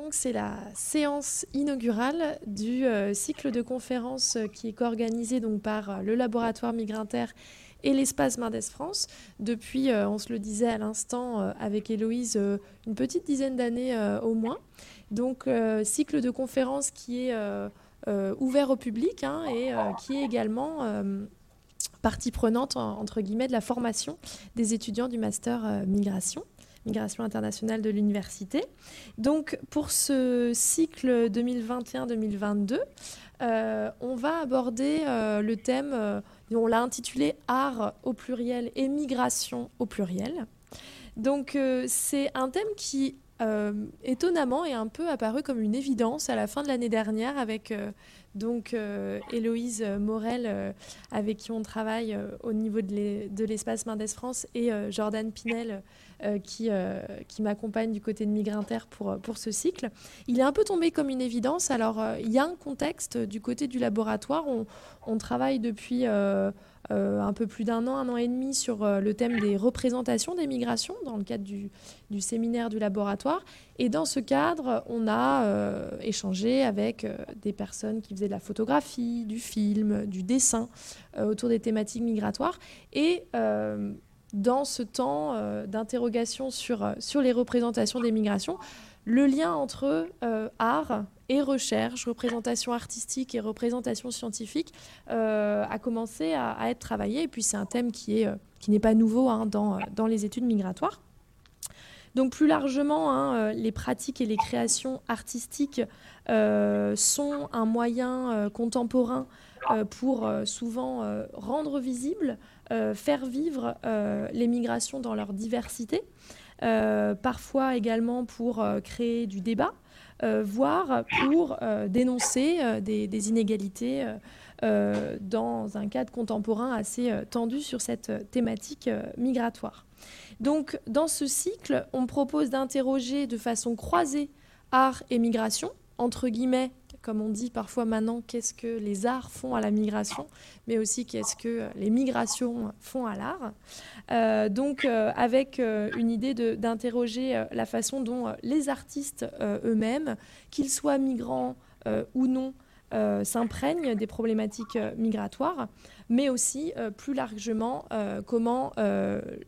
donc c'est la séance inaugurale du cycle de conférences qui est organisé donc par le laboratoire Migrinter et l'espace Mendes France depuis, on se le disait à l'instant avec Héloïse, une petite dizaine d'années au moins. Donc cycle de conférences qui est ouvert au public hein, et qui est également partie prenante, entre guillemets, de la formation des étudiants du master euh, migration migration internationale de l'université. Donc pour ce cycle 2021-2022, euh, on va aborder euh, le thème, on l'a intitulé Art au pluriel et migration au pluriel. Donc c'est un thème qui étonnamment est un peu apparu comme une évidence à la fin de l'année dernière avec donc euh, Héloïse Morel, euh, avec qui on travaille euh, au niveau de l'espace Mendes France, et Jordan Pinel, qui, qui m'accompagne du côté de Migrinter pour, pour ce cycle. Il est un peu tombé comme une évidence. Alors, il y a un contexte du côté du laboratoire. On, on travaille depuis euh, un peu plus d'un an, un an et demi sur euh, le thème des représentations des migrations dans le cadre du, séminaire du laboratoire. Et dans ce cadre, on a euh, échangé avec des personnes qui faisaient de la photographie, du film, du dessin autour des thématiques migratoires. Et dans ce temps d'interrogation sur, sur les représentations des migrations, le lien entre euh, art et recherche, représentation artistique et représentation scientifique euh, a commencé à, être travaillé. Et puis c'est un thème qui est euh, qui n'est pas nouveau hein, dans, dans les études migratoires. Donc plus largement, hein, les pratiques et les créations artistiques sont un moyen contemporain pour souvent rendre visible, faire vivre les migrations dans leur diversité. Euh, parfois également pour euh, créer du débat, euh, voire pour dénoncer des, inégalités dans un cadre contemporain assez tendu sur cette thématique migratoire. Donc dans ce cycle, on propose d'interroger de façon croisée art et migration, entre guillemets comme on dit parfois maintenant, qu'est-ce que les arts font à la migration, mais aussi qu'est-ce que les migrations font à l'art. Euh, donc euh, avec euh, une idée d'interroger la façon dont les artistes eux-mêmes, qu'ils soient migrants ou non, s'imprègnent des problématiques migratoires, mais aussi plus largement comment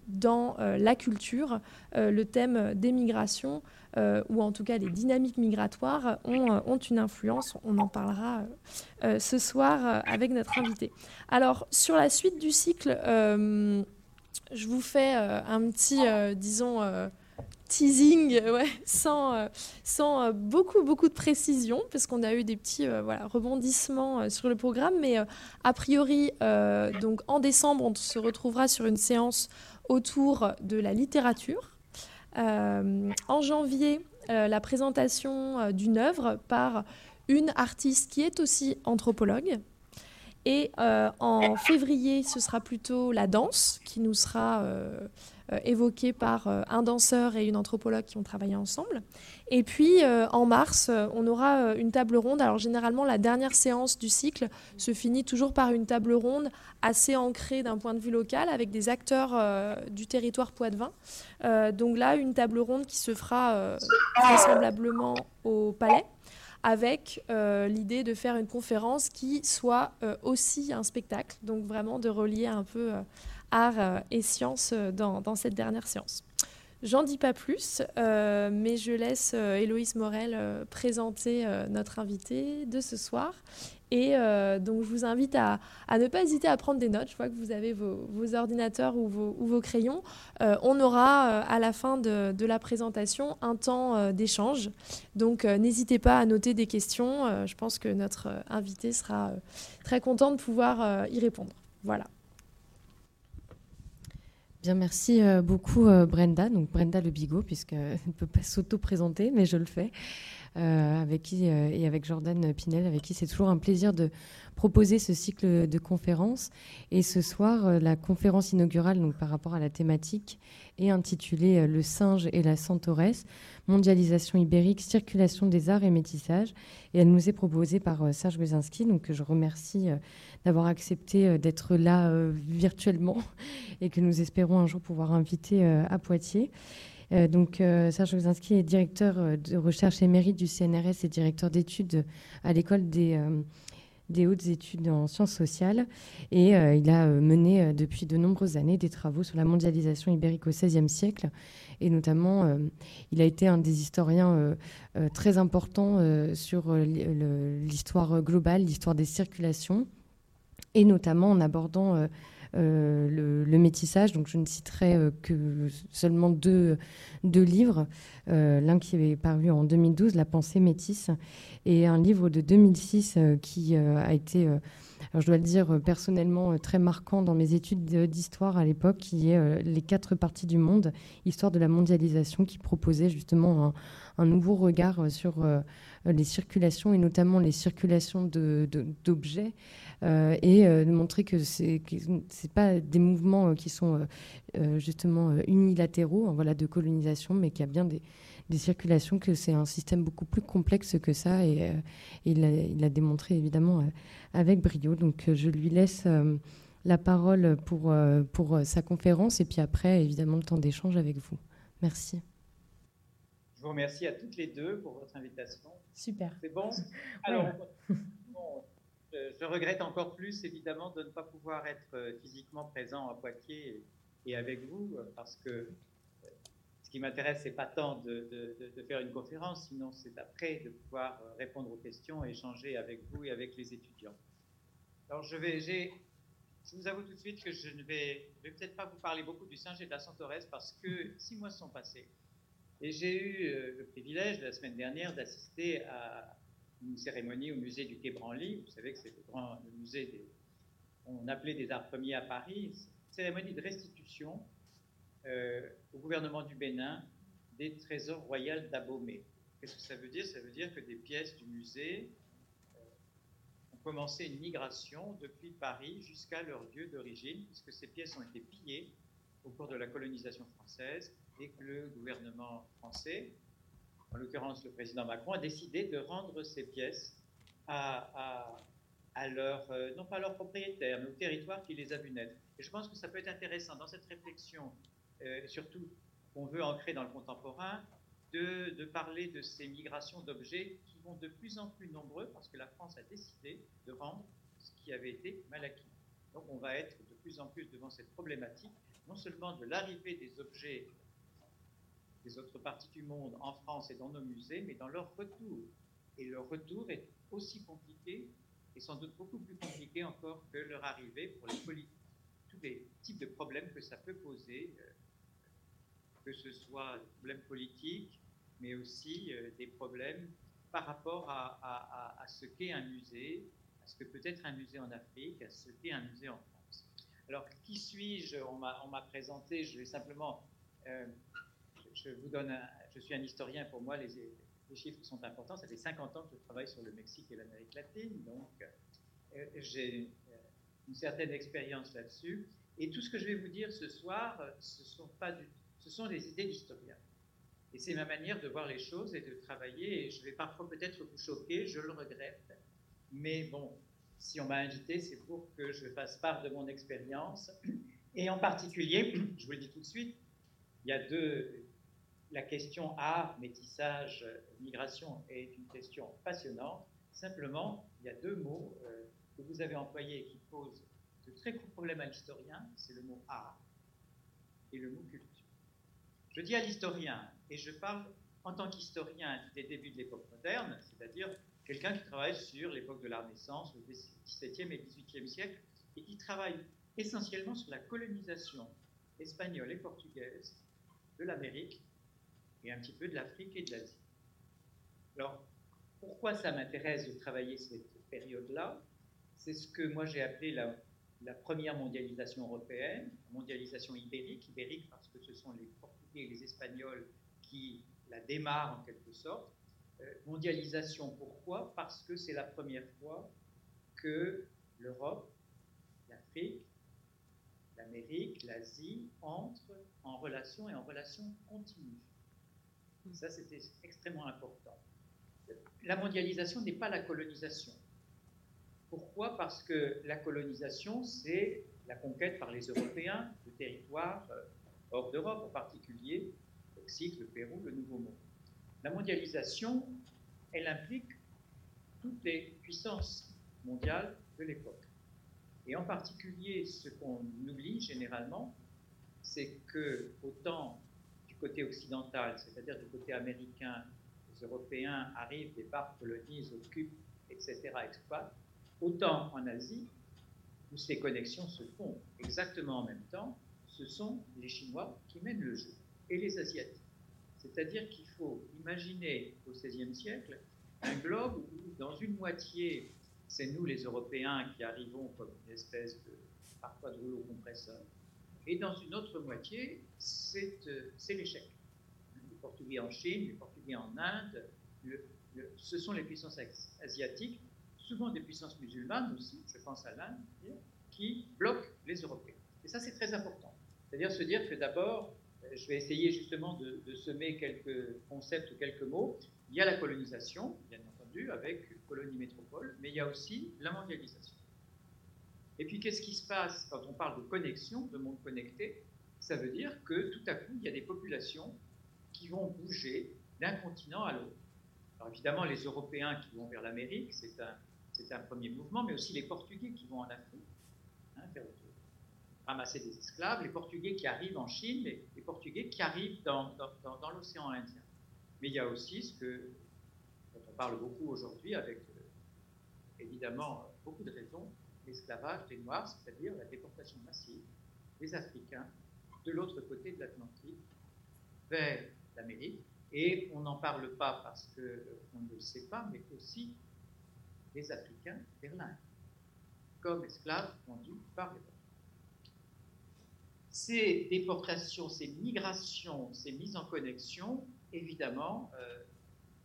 dans la culture le thème des migrations ou en tout cas les dynamiques migratoires, ont, euh, une influence. On en parlera euh, ce soir avec notre invité. Alors, sur la suite du cycle, je vous fais un petit, disons, teasing, sans, sans beaucoup, beaucoup de précision, parce qu'on a eu des petits voilà, rebondissements sur le programme. Mais a priori, donc en décembre, on se retrouvera sur une séance autour de la littérature. Euh, en janvier, euh, la présentation euh, d'une œuvre par une artiste qui est aussi anthropologue. Et en février, ce sera plutôt la danse qui nous sera évoquée par un danseur et une anthropologue qui ont travaillé ensemble. Et puis euh, en mars, euh, on aura euh, une table ronde. Alors généralement, la dernière séance du cycle se finit toujours par une table ronde assez ancrée d'un point de vue local avec des acteurs du territoire poitevin. donc là, une table ronde qui se fera vraisemblablement au Palais avec l'idée de faire une conférence qui soit aussi un spectacle, donc vraiment de relier un peu art et science dans cette dernière séance. J'en dis pas plus, euh, mais je laisse euh, Héloïse Morel euh, présenter notre invité de ce soir. Et donc, je vous invite à, ne pas hésiter à prendre des notes. Je vois que vous avez vos, ordinateurs ou vos, crayons. on aura à la fin de, de la présentation un temps d'échange. Donc, n'hésitez pas à noter des questions. je pense que notre invité sera très content de pouvoir y répondre. Voilà. Bien, merci euh, beaucoup euh, Brenda, donc Brenda Le Bigot, puisqu'elle ne peut pas s'auto-présenter, mais je le fais, euh, avec qui, et avec Jordan Pinel, avec qui c'est toujours un plaisir de proposer ce cycle de conférences. Et ce soir, la conférence inaugurale, donc par rapport à la thématique, est intitulée Le singe et la centauresse, mondialisation ibérique, circulation des arts et métissage. Et elle nous est proposée par Serge Wezinski, donc que je remercie d'avoir accepté euh, d'être là euh, virtuellement et que nous espérons un jour pouvoir inviter euh, à Poitiers. donc, Serge Ozinski est directeur de recherche émérite du CNRS et directeur d'études à l'école des, des hautes études en sciences sociales. Et il a mené depuis de nombreuses années des travaux sur la mondialisation ibérique au XVIe siècle. Et notamment, il a été un des historiens très importants sur l'histoire globale, l'histoire des circulations, et notamment en abordant euh, le, métissage. Donc je ne citerai euh, que seulement deux, deux livres. Euh, l'un qui est paru en 2012, La pensée métisse, et un livre de 2006 qui a été, je dois le dire personnellement, très marquant dans mes études d'histoire à l'époque, qui est Les quatre parties du monde, histoire de la mondialisation, qui proposait justement un, nouveau regard sur les circulations et notamment les circulations d'objets euh, et euh, de montrer que ce n'est pas des mouvements euh, qui sont justement unilatéraux hein, voilà, de colonisation, mais qu'il y a bien des, circulations, que c'est un système beaucoup plus complexe que ça. Et, il, l'a démontré évidemment avec brio. Donc je lui laisse la parole pour, pour sa conférence et puis après, évidemment, le temps d'échange avec vous. Merci. Je vous remercie à toutes les deux pour votre invitation. Super. C'est bon? Alors, je, regrette encore plus, évidemment, de ne pas pouvoir être euh, physiquement présent à Poitiers et, avec vous, euh, parce que euh, ce qui m'intéresse, c'est pas tant de, faire une conférence, sinon c'est après de pouvoir répondre aux questions et échanger avec vous et avec les étudiants. Alors, je vais, je vous avoue tout de suite que je ne vais, peut-être pas vous parler beaucoup du Saint-Gé de la Santorès parce que six mois sont passés. Et j'ai eu le privilège la semaine dernière d'assister à une cérémonie au musée du Quai Branly. Vous savez que c'est le grand musée des, on appelait des arts premiers à Paris. Cérémonie de restitution euh, au gouvernement du Bénin des trésors royaux d'Abomey. Qu'est-ce que ça veut dire? Ça veut dire que des pièces du musée euh, ont commencé une migration depuis Paris jusqu'à leur lieu d'origine, puisque ces pièces ont été pillées au cours de la colonisation française et que le gouvernement français en l'occurrence le président Macron, a décidé de rendre ces pièces à, leur, euh, non pas à leurs propriétaires, mais au territoire qui les a vus naître. Et je pense que ça peut être intéressant dans cette réflexion, euh, surtout qu'on veut ancrer dans le contemporain, de, parler de ces migrations d'objets qui vont de plus en plus nombreux parce que la France a décidé de rendre ce qui avait été mal acquis. Donc on va être de plus en plus devant cette problématique, non seulement de l'arrivée des objets des autres parties du monde, en France et dans nos musées, mais dans leur retour. Et leur retour est aussi compliqué, et sans doute beaucoup plus compliqué encore que leur arrivée pour les tous les types de problèmes que ça peut poser, euh, que ce soit des problèmes politiques, mais aussi euh, des problèmes par rapport à, ce qu'est un musée, à ce que peut être un musée en Afrique, à ce qu'est un musée en France. Alors, qui suis-je? On m'a présenté, je vais simplement euh, je suis un historien, pour moi, les, chiffres sont importants. Ça fait 50 ans que je travaille sur le Mexique et l'Amérique latine, donc euh, j'ai euh, une certaine expérience là-dessus. Et tout ce que je vais vous dire ce soir, ce sont, pas ce sont des idées d'historien. Et c'est ma manière de voir les choses et de travailler. Et je vais parfois peut-être vous choquer, je le regrette. Mais bon, si on m'a invité, c'est pour que je fasse part de mon expérience. Et en particulier, je vous le dis tout de suite, il y a deux, la question art, métissage, migration est une question passionnante. Simplement, il y a deux mots euh, que vous avez employés qui posent de très gros problèmes à l'historien, c'est le mot art et le mot culture. Je dis à l'historien, et je parle en tant qu'historien des débuts de l'époque moderne, c'est-à-dire quelqu'un qui travaille sur l'époque de la Renaissance, le XVIIe et XVIIIe siècle, et qui travaille essentiellement sur la colonisation espagnole et portugaise de l'Amérique et un petit peu de l'Afrique et de l'Asie. Alors, pourquoi ça m'intéresse de travailler cette période-là? C'est ce que moi j'ai appelé la, première mondialisation européenne, mondialisation ibérique, ibérique parce que ce sont les Portugais et les Espagnols qui la démarrent en quelque sorte. Euh, mondialisation, pourquoi? Parce que c'est la première fois que l'Europe, l'Afrique, l'Amérique, l'Asie entrent en relation et en relation continue. Ça, c'était extrêmement important. La mondialisation n'est pas la colonisation. Pourquoi? Parce que la colonisation, c'est la conquête par les Européens de territoires euh, hors d'Europe en particulier, Mexique, le Pérou, le Nouveau Monde. La mondialisation, elle implique toutes les puissances mondiales de l'époque. Et en particulier, ce qu'on oublie généralement, c'est que autant côté occidental, c'est-à-dire du côté américain, les Européens arrivent, débarquent, colonisent, occupent, etc., exploitent, autant en Asie, où ces connexions se font exactement en même temps, ce sont les Chinois qui mènent le jeu, et les Asiatiques. C'est-à-dire qu'il faut imaginer au XVIe siècle un globe où, dans une moitié, c'est nous les Européens qui arrivons comme une espèce de parfois de rouleau compresseur, et dans une autre moitié, c'est euh, l'échec. Les Portugais en Chine, les Portugais en Inde, ce sont les puissances asiatiques, souvent des puissances musulmanes aussi, je pense à l'Inde, qui bloquent les Européens. Et ça, c'est très important. C'est-à-dire se dire que d'abord, euh, je vais essayer justement de, semer quelques concepts ou quelques mots. Il y a la colonisation, bien entendu, avec colonie-métropole, mais il y a aussi la mondialisation. Et puis, qu'est-ce qui se passe quand on parle de connexion, de monde connecté? Ça veut dire que tout à coup, il y a des populations qui vont bouger d'un continent à l'autre. Alors évidemment, les Européens qui vont vers l'Amérique, c'est un, un, premier mouvement, mais aussi les Portugais qui vont en Afrique, hein, ramasser des esclaves, les Portugais qui arrivent en Chine, les, Portugais qui arrivent dans, l'océan Indien. Mais il y a aussi ce que, dont on parle beaucoup aujourd'hui, avec euh, évidemment beaucoup de raisons, l'esclavage des Noirs, c'est-à-dire la déportation massive des Africains de l'autre côté de l'Atlantique vers l'Amérique. Et on n'en parle pas parce qu'on ne le sait pas, mais aussi des Africains vers l'Inde, comme esclaves vendus par les ces déportations, ces migrations, ces mises en connexion, évidemment, euh,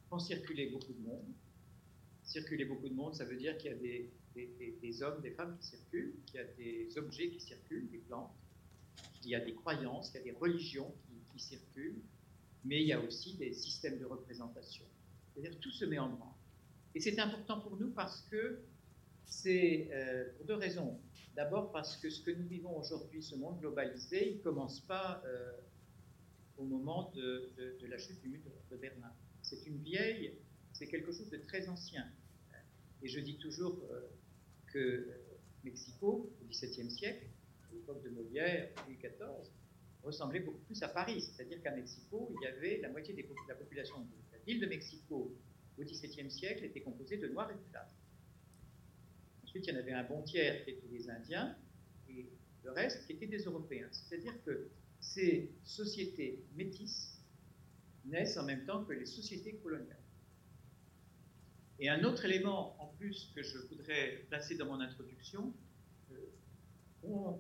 font circuler beaucoup de monde. Circuler beaucoup de monde, ça veut dire qu'il y a des, des, hommes, des femmes qui circulent, qu'il y a des objets qui circulent, des plantes, qu'il y a des croyances, qu'il y a des religions qui, circulent, mais il y a aussi des systèmes de représentation. C'est-à-dire tout se met en branle. Et c'est important pour nous parce que c'est euh, pour deux raisons. D'abord parce que ce que nous vivons aujourd'hui, ce monde globalisé, il ne commence pas euh, au moment de, la chute du mur de Berlin. C'est une vieille, c'est quelque chose de très ancien. Et je dis toujours euh, que Mexico, au XVIIe siècle, à l'époque de Molière, Louis XIV, ressemblait beaucoup plus à Paris. C'est-à-dire qu'à Mexico, il y avait la moitié de la population de la ville de Mexico au XVIIe siècle était composée de noirs et de plâtre il y en avait un bon tiers qui étaient des Indiens et le reste qui étaient des Européens. C'est-à-dire que ces sociétés métisses naissent en même temps que les sociétés coloniales. Et un autre élément en plus que je voudrais placer dans mon introduction, euh, on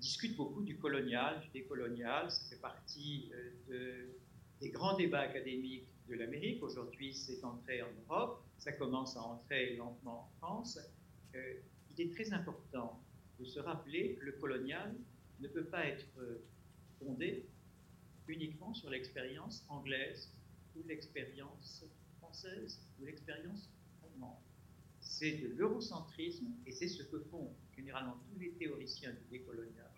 discute beaucoup du colonial, du décolonial, ça fait partie euh, des grands débats académiques de l'Amérique. Aujourd'hui, c'est entré en Europe, ça commence à entrer lentement en France. Il est très important de se rappeler que le colonial ne peut pas être euh, fondé uniquement sur l'expérience anglaise ou l'expérience française ou l'expérience C'est de l'eurocentrisme et c'est ce que font généralement tous les théoriciens du décolonial,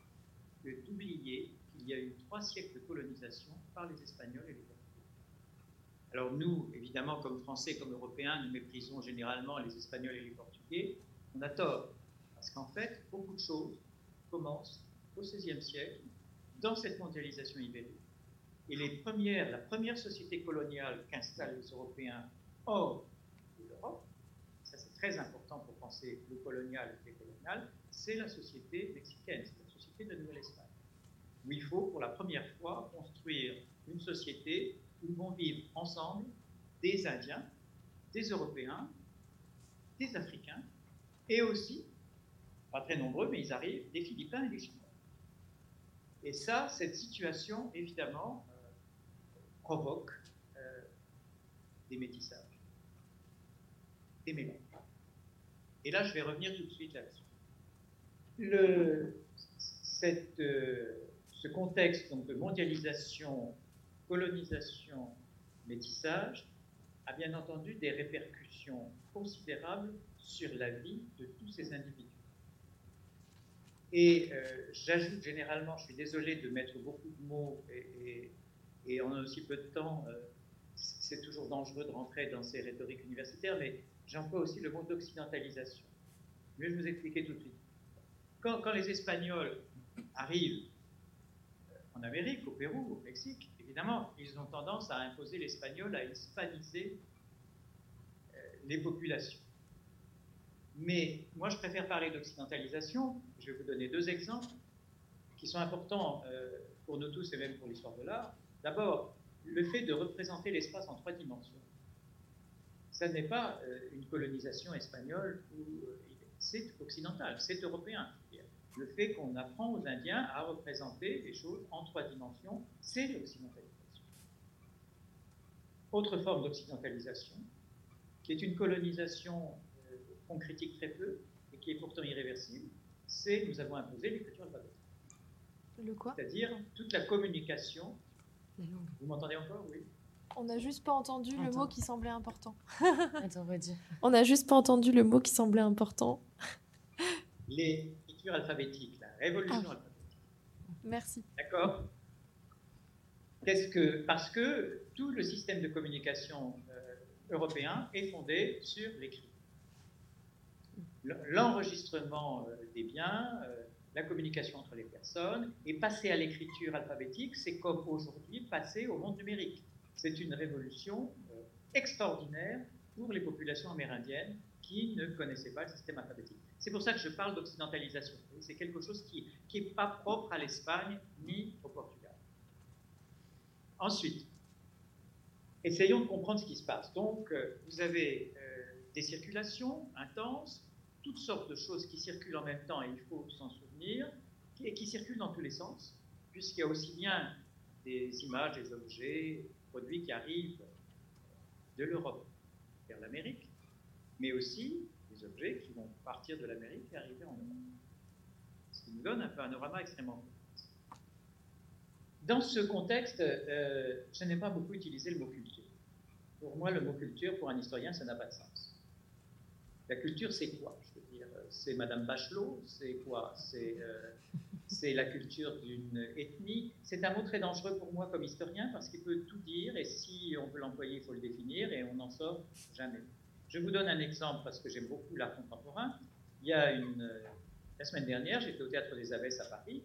que d'oublier qu'il y a eu trois siècles de colonisation par les Espagnols et les Portugais. Alors nous, évidemment, comme Français, comme Européens, nous méprisons généralement les Espagnols et les Portugais, on a tort. Parce qu'en fait, beaucoup de choses commencent au XVIe siècle, dans cette mondialisation ibérique. Et les premières, la première société coloniale qu'installent les Européens hors de l'Europe, ça c'est très important pour penser le colonial et le décolonial, c'est la société mexicaine, c'est la société de Nouvelle-Espagne, où il faut pour la première fois construire une société où vont vivre ensemble des Indiens, des Européens, des Africains et aussi, pas très nombreux, mais ils arrivent, des Philippins et des Chinois. Et ça, cette situation, évidemment, euh, provoque euh, des métissages, des mélanges. Et là, je vais revenir tout de suite là-dessus. Euh, ce contexte de mondialisation, colonisation, métissage a bien entendu des répercussions considérables sur la vie de tous ces individus. Et euh, j'ajoute généralement, je suis désolé de mettre beaucoup de mots et, et on a aussi peu de temps, euh, c'est toujours dangereux de rentrer dans ces rhétoriques universitaires, mais j'emploie aussi le mot d'occidentalisation. Mais je vous expliquer tout de suite. Quand, quand les Espagnols arrivent en Amérique, au Pérou, au Mexique, évidemment, ils ont tendance à imposer l'espagnol, à hispaniser euh, les populations. Mais moi, je préfère parler d'occidentalisation. Je vais vous donner deux exemples qui sont importants euh, pour nous tous et même pour l'histoire de l'art. D'abord, le fait de représenter l'espace en trois dimensions. Ça n'est pas euh, une colonisation espagnole, ou c'est occidental, c'est européen. Le fait qu'on apprend aux Indiens à représenter les choses en trois dimensions, c'est l'occidentalisation. Autre forme d'occidentalisation, qui est une colonisation qu'on critique très peu et qui est pourtant irréversible, c'est nous avons imposé l'écriture alphabétique. Le quoi? C'est-à-dire toute la communication. Vous m'entendez encore? Oui. On n'a juste pas entendu le mot qui semblait important. Attends, redis. On n'a juste pas entendu le mot qui semblait important. L'écriture alphabétique, la révolution Ah. alphabétique. Merci. D'accord Qu'est-ce que parce que tout le système de communication euh, européen est fondé sur l'écrit. L'enregistrement euh, des biens, euh, la communication entre les personnes, et passer à l'écriture alphabétique, c'est comme aujourd'hui passer au monde numérique. C'est une révolution euh, extraordinaire pour les populations amérindiennes qui ne connaissaient pas le système alphabétique. C'est pour ça que je parle d'occidentalisation. C'est quelque chose qui n'est pas propre à l'Espagne ni au Portugal. Ensuite, essayons de comprendre ce qui se passe. Donc, euh, vous avez euh, des circulations intenses, toutes sortes de choses qui circulent en même temps, et il faut s'en souvenir, et qui circulent dans tous les sens, puisqu'il y a aussi bien des images, des objets, produits qui arrivent de l'Europe vers l'Amérique, mais aussi des objets qui vont partir de l'Amérique et arriver en Europe. Ce qui nous donne un panorama extrêmement complexe. Dans ce contexte, euh, je n'aime pas beaucoup utiliser le mot culture. Pour moi, le mot culture, pour un historien, ça n'a pas de sens. La culture, c'est quoi? Je veux dire, euh, c'est Madame Bachelot, c'est quoi? C'est euh, c'est la culture d'une ethnie. C'est un mot très dangereux pour moi comme historien parce qu'il peut tout dire et si on veut l'employer, il faut le définir et on n'en sort jamais. Je vous donne un exemple parce que j'aime beaucoup l'art contemporain. Il y a une, euh, la semaine dernière, j'étais au Théâtre des Abbesses à Paris,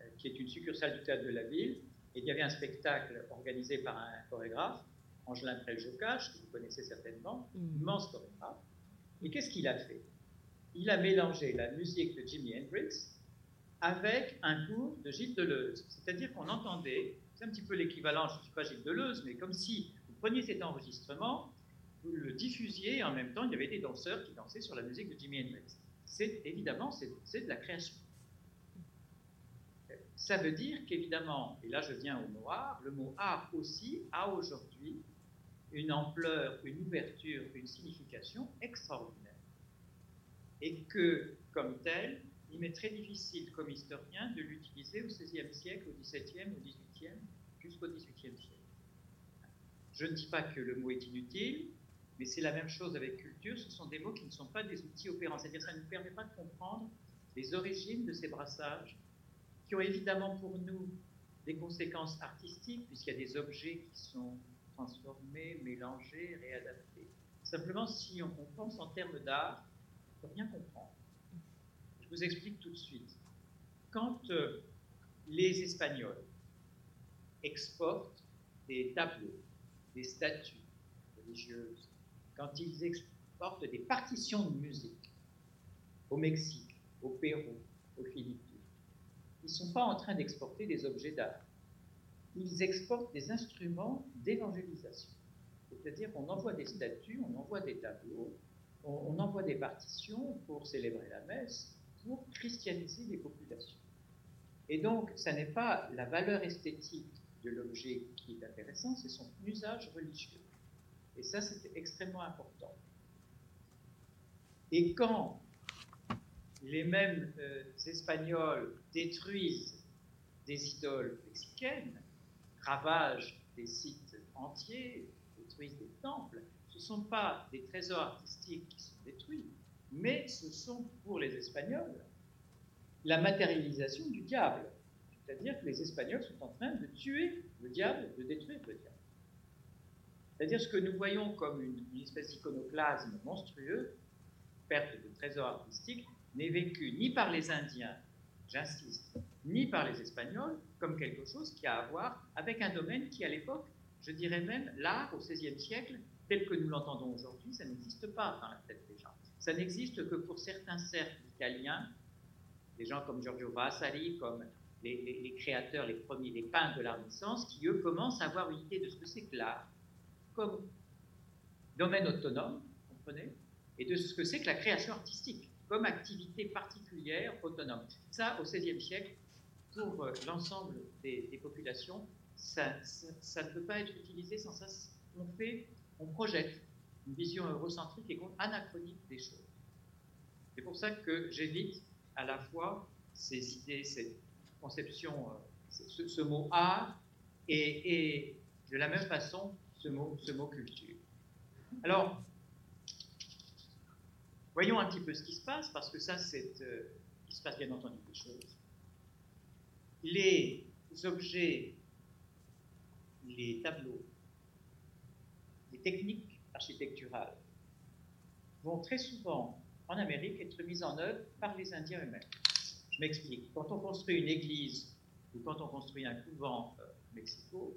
euh, qui est une succursale du Théâtre de la Ville, et il y avait un spectacle organisé par un chorégraphe, Angelin Trel-Jocage, que vous connaissez certainement, Mhm. immense chorégraphe. Et qu'est-ce qu'il a fait? Il a mélangé la musique de Jimi Hendrix avec un cours de Gilles Deleuze. C'est-à-dire qu'on entendait, c'est un petit peu l'équivalent, je ne suis pas Gilles Deleuze, mais comme si vous preniez cet enregistrement, vous le diffusiez et en même temps il y avait des danseurs qui dansaient sur la musique de Jimi Hendrix. C'est évidemment c'est de la création. Ça veut dire qu'évidemment, et là je viens au mot art, le mot art aussi a aujourd'hui une ampleur, une ouverture, une signification extraordinaire. Et que, comme tel, il m'est très difficile, comme historien, de l'utiliser au XVIe siècle, au XVIIe, au XVIIIe, jusqu'au XVIIIe siècle. Je ne dis pas que le mot est inutile, mais c'est la même chose avec culture, ce sont des mots qui ne sont pas des outils opérants, c'est-à-dire ça ne nous permet pas de comprendre les origines de ces brassages, qui ont évidemment pour nous des conséquences artistiques, puisqu'il y a des objets qui sont transformés, mélangés, réadaptés. Simplement, si on, on pense en termes d'art, on ne peut rien comprendre. Explique tout de suite. Quand euh, les Espagnols exportent des tableaux, des statues religieuses, quand ils exportent des partitions de musique au Mexique, au Pérou, aux Philippines, ils ne sont pas en train d'exporter des objets d'art. Ils exportent des instruments d'évangélisation. C'est-à-dire qu'on envoie des statues, on envoie des tableaux, on envoie des partitions pour célébrer la messe, pour christianiser les populations. Et donc, ça n'est pas la valeur esthétique de l'objet qui est intéressant, c'est son usage religieux. Et ça, c'est extrêmement important. Et quand les mêmes euh, Espagnols détruisent des idoles mexicaines, ravagent des sites entiers, détruisent des temples, ce ne sont pas des trésors artistiques qui sont détruits, mais ce sont pour les Espagnols la matérialisation du diable. C'est-à-dire que les Espagnols sont en train de tuer le diable, de détruire le diable. C'est-à-dire ce que nous voyons comme une, espèce d'iconoclasme monstrueux, perte de trésors artistiques, n'est vécu ni par les Indiens, j'insiste, ni par les Espagnols, comme quelque chose qui a à voir avec un domaine qui, à l'époque, je dirais même, l'art au XVIe siècle, tel que nous l'entendons aujourd'hui, ça n'existe pas dans la tête des gens. Ça n'existe que pour certains cercles italiens, des gens comme Giorgio Vasari, comme les, créateurs, les premiers, les peintres de la Renaissance, qui eux commencent à avoir une idée de ce que c'est que l'art comme domaine autonome, comprenez, et de ce que c'est que la création artistique comme activité particulière autonome. Ça, au XVIe siècle, pour euh, l'ensemble des, populations, ça, ça, ne peut pas être utilisé sans ça. On fait, on projette une vision eurocentrique et anachronique des choses. C'est pour ça que j'évite à la fois ces idées, cette conception, euh, ce, mot art, et, de la même façon ce mot, culture. Alors, voyons un petit peu ce qui se passe, parce que ça, c'est. Euh, il se passe bien entendu des choses. Les objets, les tableaux, les techniques architecturales vont très souvent en Amérique être mises en œuvre par les Indiens eux-mêmes. Je m'explique. Quand on construit une église ou quand on construit un couvent euh, au Mexico,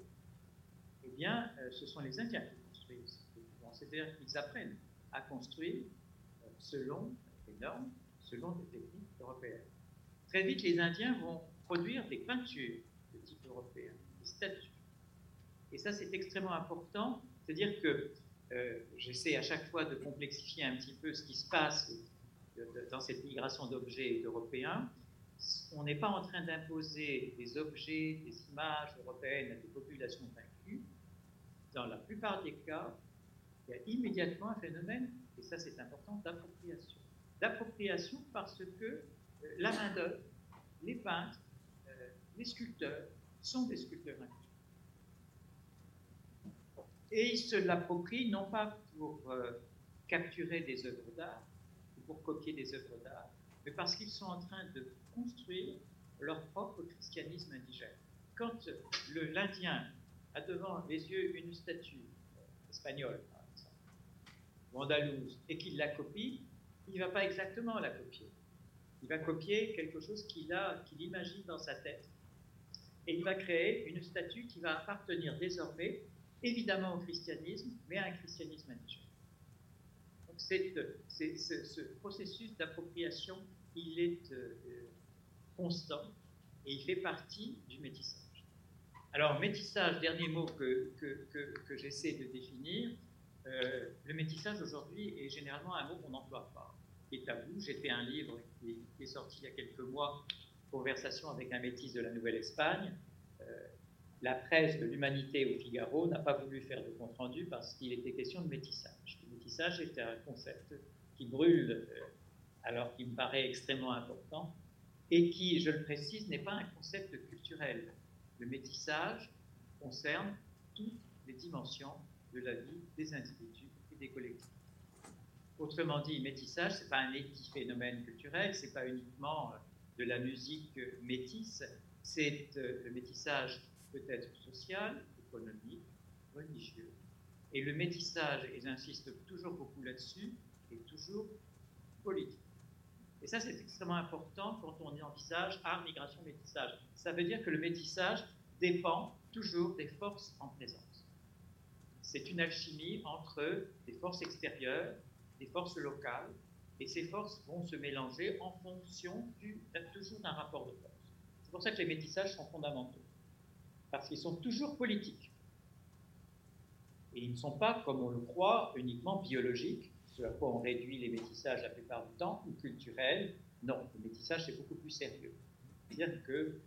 eh bien, euh, ce sont les Indiens qui construisent C'est-à-dire qu'ils apprennent à construire euh, selon les normes, selon les techniques européennes. Très vite, les Indiens vont produire des peintures de type européen, des statues. Et ça, c'est extrêmement important. C'est-à-dire que j'essaie à chaque fois de complexifier un petit peu ce qui se passe dans cette migration d'objets européens on n'est pas en train d'imposer des objets, des images européennes à des populations vaincues. Dans la plupart des cas, il y a immédiatement un phénomène, et ça c'est important, d'appropriation. D'appropriation parce que euh, la main-d'œuvre, les peintres, euh, les sculpteurs sont des sculpteurs vaincus. Et ils se l'approprient non pas pour euh, capturer des œuvres d'art, ou pour copier des œuvres d'art, mais parce qu'ils sont en train de construire leur propre christianisme indigène. Quand l'Indien a devant les yeux une statue espagnole, par exemple, ou andalouse, et qu'il la copie, il ne va pas exactement la copier. Il va copier quelque chose qu'il qu'il imagine dans sa tête. Et il va créer une statue qui va appartenir désormais, évidemment, au christianisme, mais à un christianisme indigène. Donc, c'est, ce processus d'appropriation, il est euh, constant et il fait partie du métissage. Alors, métissage, dernier mot que, j'essaie de définir. Euh, le métissage aujourd'hui est généralement un mot qu'on n'emploie pas, qui est tabou. J'ai fait un livre qui, est sorti il y a quelques mois, Conversation avec un métis de la Nouvelle-Espagne. La presse de l'humanité au Figaro n'a pas voulu faire de compte-rendu parce qu'il était question de métissage. Le métissage était un concept qui brûle, euh, alors qu'il me paraît extrêmement important, et qui, je le précise, n'est pas un concept culturel. Le métissage concerne toutes les dimensions de la vie des individus et des collectifs. Autrement dit, métissage, ce n'est pas un épiphénomène culturel, ce n'est pas uniquement de la musique métisse, c'est euh, le métissage peut-être social, économique, religieux. Et le métissage, et j'insiste toujours beaucoup là-dessus, est toujours politique. Et ça, c'est extrêmement important quand on envisage art, migration, métissage. Ça veut dire que le métissage dépend toujours des forces en présence. C'est une alchimie entre des forces extérieures, des forces locales, et ces forces vont se mélanger en fonction du, toujours d'un rapport de force. C'est pour ça que les métissages sont fondamentaux, parce qu'ils sont toujours politiques. Et ils ne sont pas, comme on le croit, uniquement biologiques, ce à quoi on réduit les métissages la plupart du temps, ou culturels. Non, le métissage, c'est beaucoup plus sérieux. C'est-à-dire que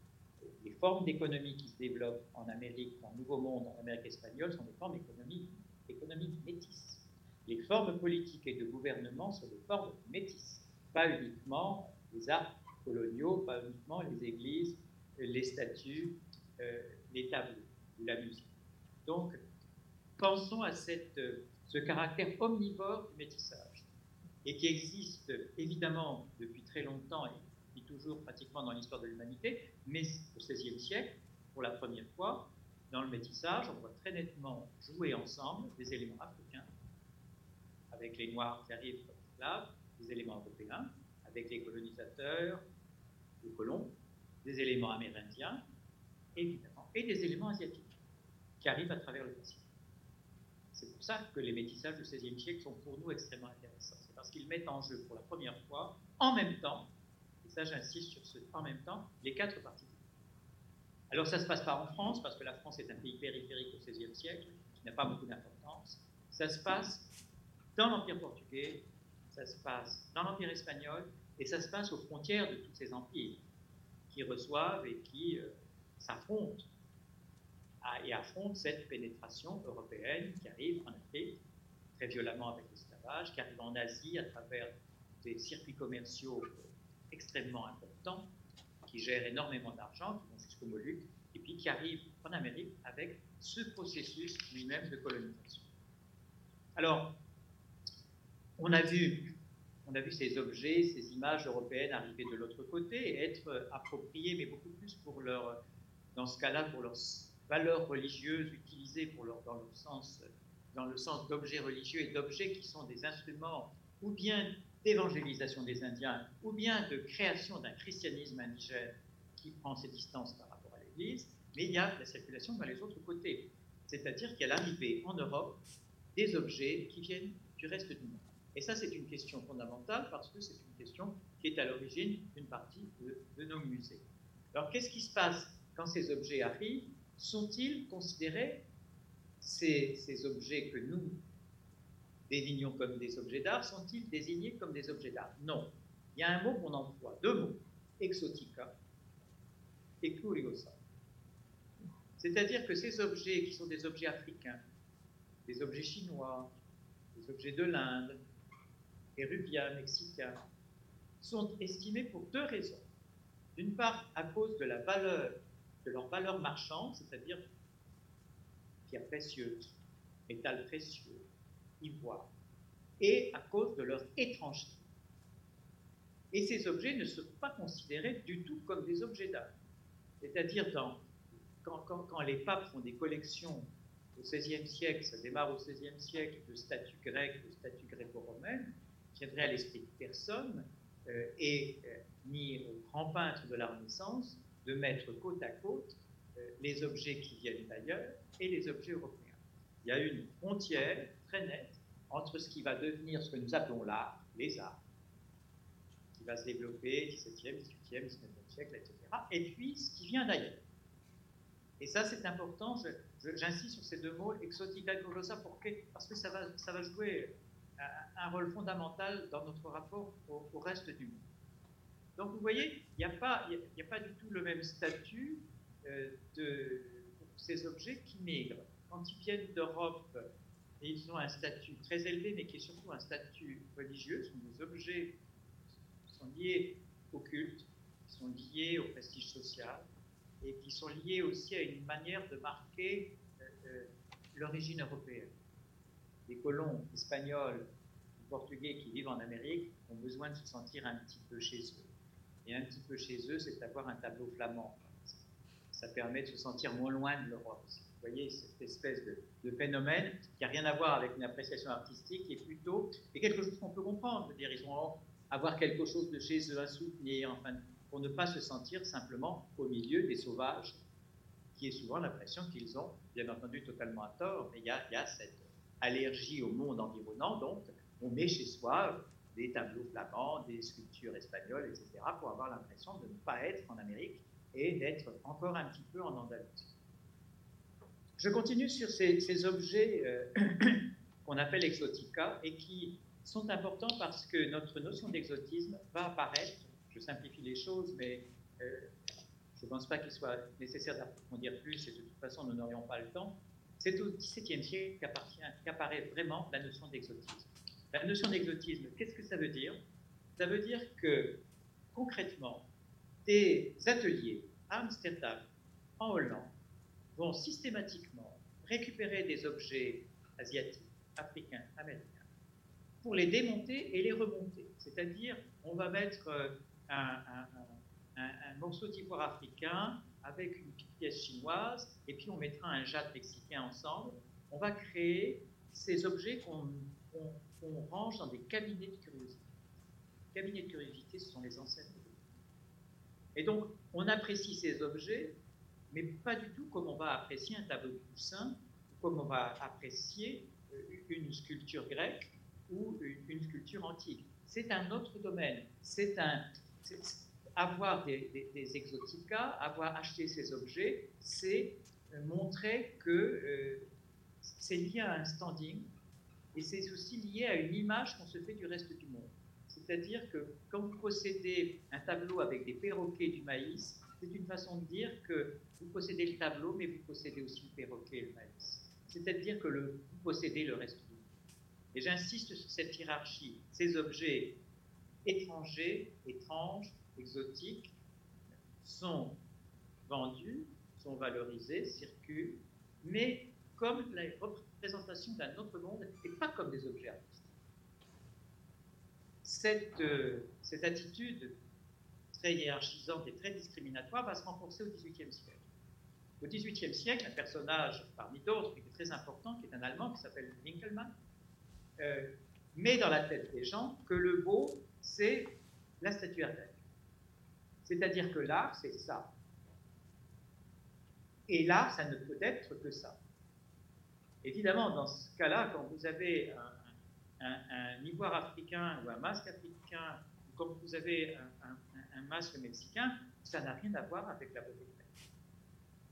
les formes d'économie qui se développent en Amérique, dans le Nouveau Monde, en Amérique espagnole, sont des formes économiques, métisses. Les formes politiques et de gouvernement sont des formes métisses, pas uniquement les arts coloniaux, pas uniquement les églises, les statues, euh, les tableaux ou la musique. Donc, pensons à cette ce caractère omnivore du métissage, et qui existe évidemment depuis très longtemps, et depuis toujours pratiquement dans l'histoire de l'humanité, mais au XVIe siècle, pour la première fois, dans le métissage, on voit très nettement jouer ensemble des éléments africains, avec les Noirs qui arrivent comme esclaves, des éléments européens, avec les colonisateurs, les colons, des éléments amérindiens, évidemment, et des éléments asiatiques qui arrivent à travers le Pacifique. C'est pour ça que les métissages du XVIe siècle sont pour nous extrêmement intéressants. C'est parce qu'ils mettent en jeu pour la première fois, en même temps, et ça j'insiste sur ce en même temps, les quatre parties. Alors ça ne se passe pas en France, parce que la France est un pays périphérique au XVIe siècle, qui n'a pas beaucoup d'importance. Ça se passe dans l'Empire portugais, ça se passe dans l'Empire espagnol, et ça se passe aux frontières de tous ces empires qui reçoivent et qui euh, s'affrontent et affrontent cette pénétration européenne qui arrive en Afrique très violemment avec l'esclavage, qui arrive en Asie à travers des circuits commerciaux extrêmement importants, qui gèrent énormément d'argent, qui vont jusqu'au Moluques, et puis qui arrive en Amérique avec ce processus lui-même de colonisation. Alors, on a vu, on a vu ces objets, ces images européennes arriver de l'autre côté et être appropriées, mais beaucoup plus pour leur, dans ce cas-là, pour leurs valeurs religieuses utilisées dans, le sens d'objets religieux et d'objets qui sont des instruments ou bien d'évangélisation des Indiens ou bien de création d'un christianisme indigène qui prend ses distances par rapport à l'Église, mais il y a la circulation dans les autres côtés. C'est-à-dire qu'il y a l'arrivée en Europe des objets qui viennent du reste du monde. Et ça, c'est une question fondamentale parce que c'est une question qui est à l'origine d'une partie de, nos musées. Alors, qu'est-ce qui se passe quand ces objets arrivent? Sont-ils considérés, ces, objets que nous désignons comme des objets d'art, sont-ils désignés comme des objets d'art? Non. Il y a un mot qu'on emploie, deux mots, exotica et curiosa. C'est-à-dire que ces objets qui sont des objets africains, des objets chinois, des objets de l'Inde, péruviens, mexicains, sont estimés pour deux raisons. D'une part, à cause de la valeur, de leur valeur marchande, c'est-à-dire pierres précieuses, métal précieux, ivoire, et à cause de leur étrangeté. Et ces objets ne sont pas considérés du tout comme des objets d'art. C'est-à-dire quand, les papes font des collections au XVIe siècle, ça démarre au XVIe siècle, de statues grecques, de statues gréco-romaines, viendrait à l'esprit de personne, euh, et euh, ni aux grands peintres de la Renaissance, de mettre côte à côte euh, les objets qui viennent d'ailleurs et les objets européens. Il y a une frontière très nette entre ce qui va devenir ce que nous appelons l'art, les arts, qui va se développer 17e, 18e, 19e siècle, etc., et puis ce qui vient d'ailleurs. Et ça, c'est important, j'insiste sur ces deux mots, exotica et colossa, parce que ça va, ça va jouer un, rôle fondamental dans notre rapport au, reste du monde. Donc vous voyez, il n'y a, pas, du tout le même statut euh, de ces objets qui migrent. Quand ils viennent d'Europe, ils ont un statut très élevé, mais qui est surtout un statut religieux. Ce sont des objets qui sont liés au culte, qui sont liés au prestige social, et qui sont liés aussi à une manière de marquer euh, euh, l'origine européenne. Les colons espagnols portugais qui vivent en Amérique ont besoin de se sentir un petit peu chez eux. Un petit peu chez eux, c'est d'avoir un tableau flamand. Ça permet de se sentir moins loin de l'Europe. Vous voyez, cette espèce de, phénomène qui n'a rien à voir avec une appréciation artistique, qui est plutôt et quelque chose qu'on peut comprendre. Dire, ils vont avoir quelque chose de chez eux à soutenir, enfin, pour ne pas se sentir simplement au milieu des sauvages, qui est souvent l'impression qu'ils ont, bien entendu totalement à tort, mais il y y a cette allergie au monde environnant, donc on met chez soi des tableaux flamands, des sculptures espagnoles, etc., pour avoir l'impression de ne pas être en Amérique et d'être encore un petit peu en Andalousie. Je continue sur ces, objets euh, qu'on appelle exotica et qui sont importants parce que notre notion d'exotisme va apparaître, je simplifie les choses, mais euh, je ne pense pas qu'il soit nécessaire d'approfondir plus et de toute façon nous n'aurions pas le temps. C'est au XVIIe siècle qu'apparaît vraiment la notion d'exotisme. La notion d'exotisme, qu'est-ce que ça veut dire? Ça veut dire que concrètement, des ateliers à Amsterdam, en Hollande, vont systématiquement récupérer des objets asiatiques, africains, américains, pour les démonter et les remonter. C'est-à-dire, on va mettre euh, un, morceau d'ivoire africain avec une pièce chinoise, et puis on mettra un jade mexicain ensemble. On va créer ces objets qu'on range dans des cabinets de curiosité. Les cabinets de curiosité, ce sont les ancêtres. Et donc, on apprécie ces objets, mais pas du tout comme on va apprécier un tableau de Poussin, comme on va apprécier euh, une sculpture grecque ou une sculpture antique. C'est un autre domaine. C'est un avoir des, exoticas, avoir acheté ces objets, c'est montrer que euh, c'est lié à un standing et c'est aussi lié à une image qu'on se fait du reste du monde. C'est-à-dire que quand vous possédez un tableau avec des perroquets du maïs, c'est une façon de dire que vous possédez le tableau, mais vous possédez aussi le perroquet et le maïs. C'est-à-dire que vous possédez le reste du monde. Et j'insiste sur cette hiérarchie. Ces objets étrangers, étranges, exotiques, sont vendus, sont valorisés, circulent, mais comme la représentation d'un autre monde et pas comme des objets artistiques. Cette, euh, cette attitude très hiérarchisante et très discriminatoire va se renforcer au XVIIIe siècle. Au XVIIIe siècle, un personnage parmi d'autres qui est très important, qui est un Allemand qui s'appelle Winkelmann, euh, met dans la tête des gens que le beau, c'est la statuaire C'est-à-dire que l'art, c'est ça. Et l'art, ça ne peut être que ça. Évidemment, dans ce cas-là, quand vous avez un, ivoire africain ou un masque africain, ou quand vous avez un, masque mexicain, ça n'a rien à voir avec la beauté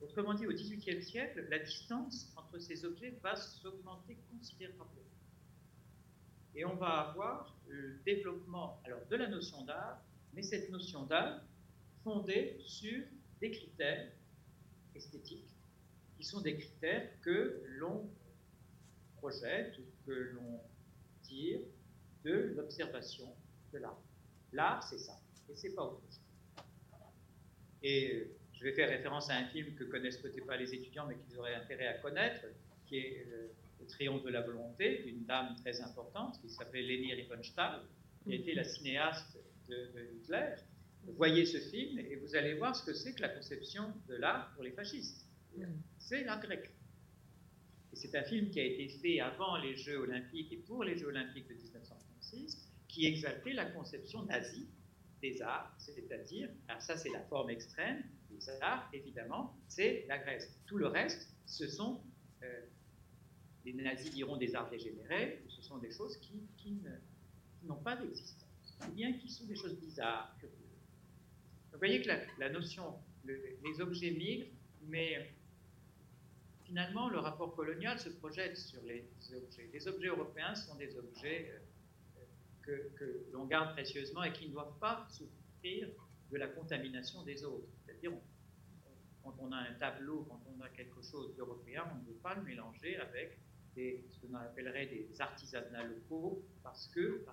Autrement dit, au XVIIIe siècle, la distance entre ces objets va s'augmenter considérablement. Et on va avoir le développement alors, de la notion d'art, mais cette notion d'art fondée sur des critères esthétiques, qui sont des critères que l'on projette ou que l'on tire de l'observation de l'art. L'art, c'est ça, et c'est pas autre chose. Et je vais faire référence à un film que connaissent peut-être pas les étudiants, mais qu'ils auraient intérêt à connaître, qui est euh, le triomphe de la volonté d'une dame très importante qui s'appelait Leni Riefenstahl, qui était la cinéaste de, Hitler. Voyez ce film et vous allez voir ce que c'est que la conception de l'art pour les fascistes. C'est l'art grec. C'est un film qui a été fait avant les Jeux olympiques et pour les Jeux olympiques de 1936, qui exaltait la conception nazie des arts, c'est-à-dire, ça c'est la forme extrême, des arts, évidemment, c'est la Grèce. Tout le reste, ce sont euh, les nazis diront des arts dégénérés, ce sont des choses qui, n'ont pas d'existence, ou bien qui sont des choses bizarres, vous voyez que la, notion, les objets migrent, mais finalement, le rapport colonial se projette sur les objets. Les objets européens sont des objets euh, que, l'on garde précieusement et qui ne doivent pas souffrir de la contamination des autres. C'est-à-dire, quand on a un tableau, quand on a quelque chose d'européen, on ne veut pas le mélanger avec ce qu'on appellerait des artisanats locaux, parce que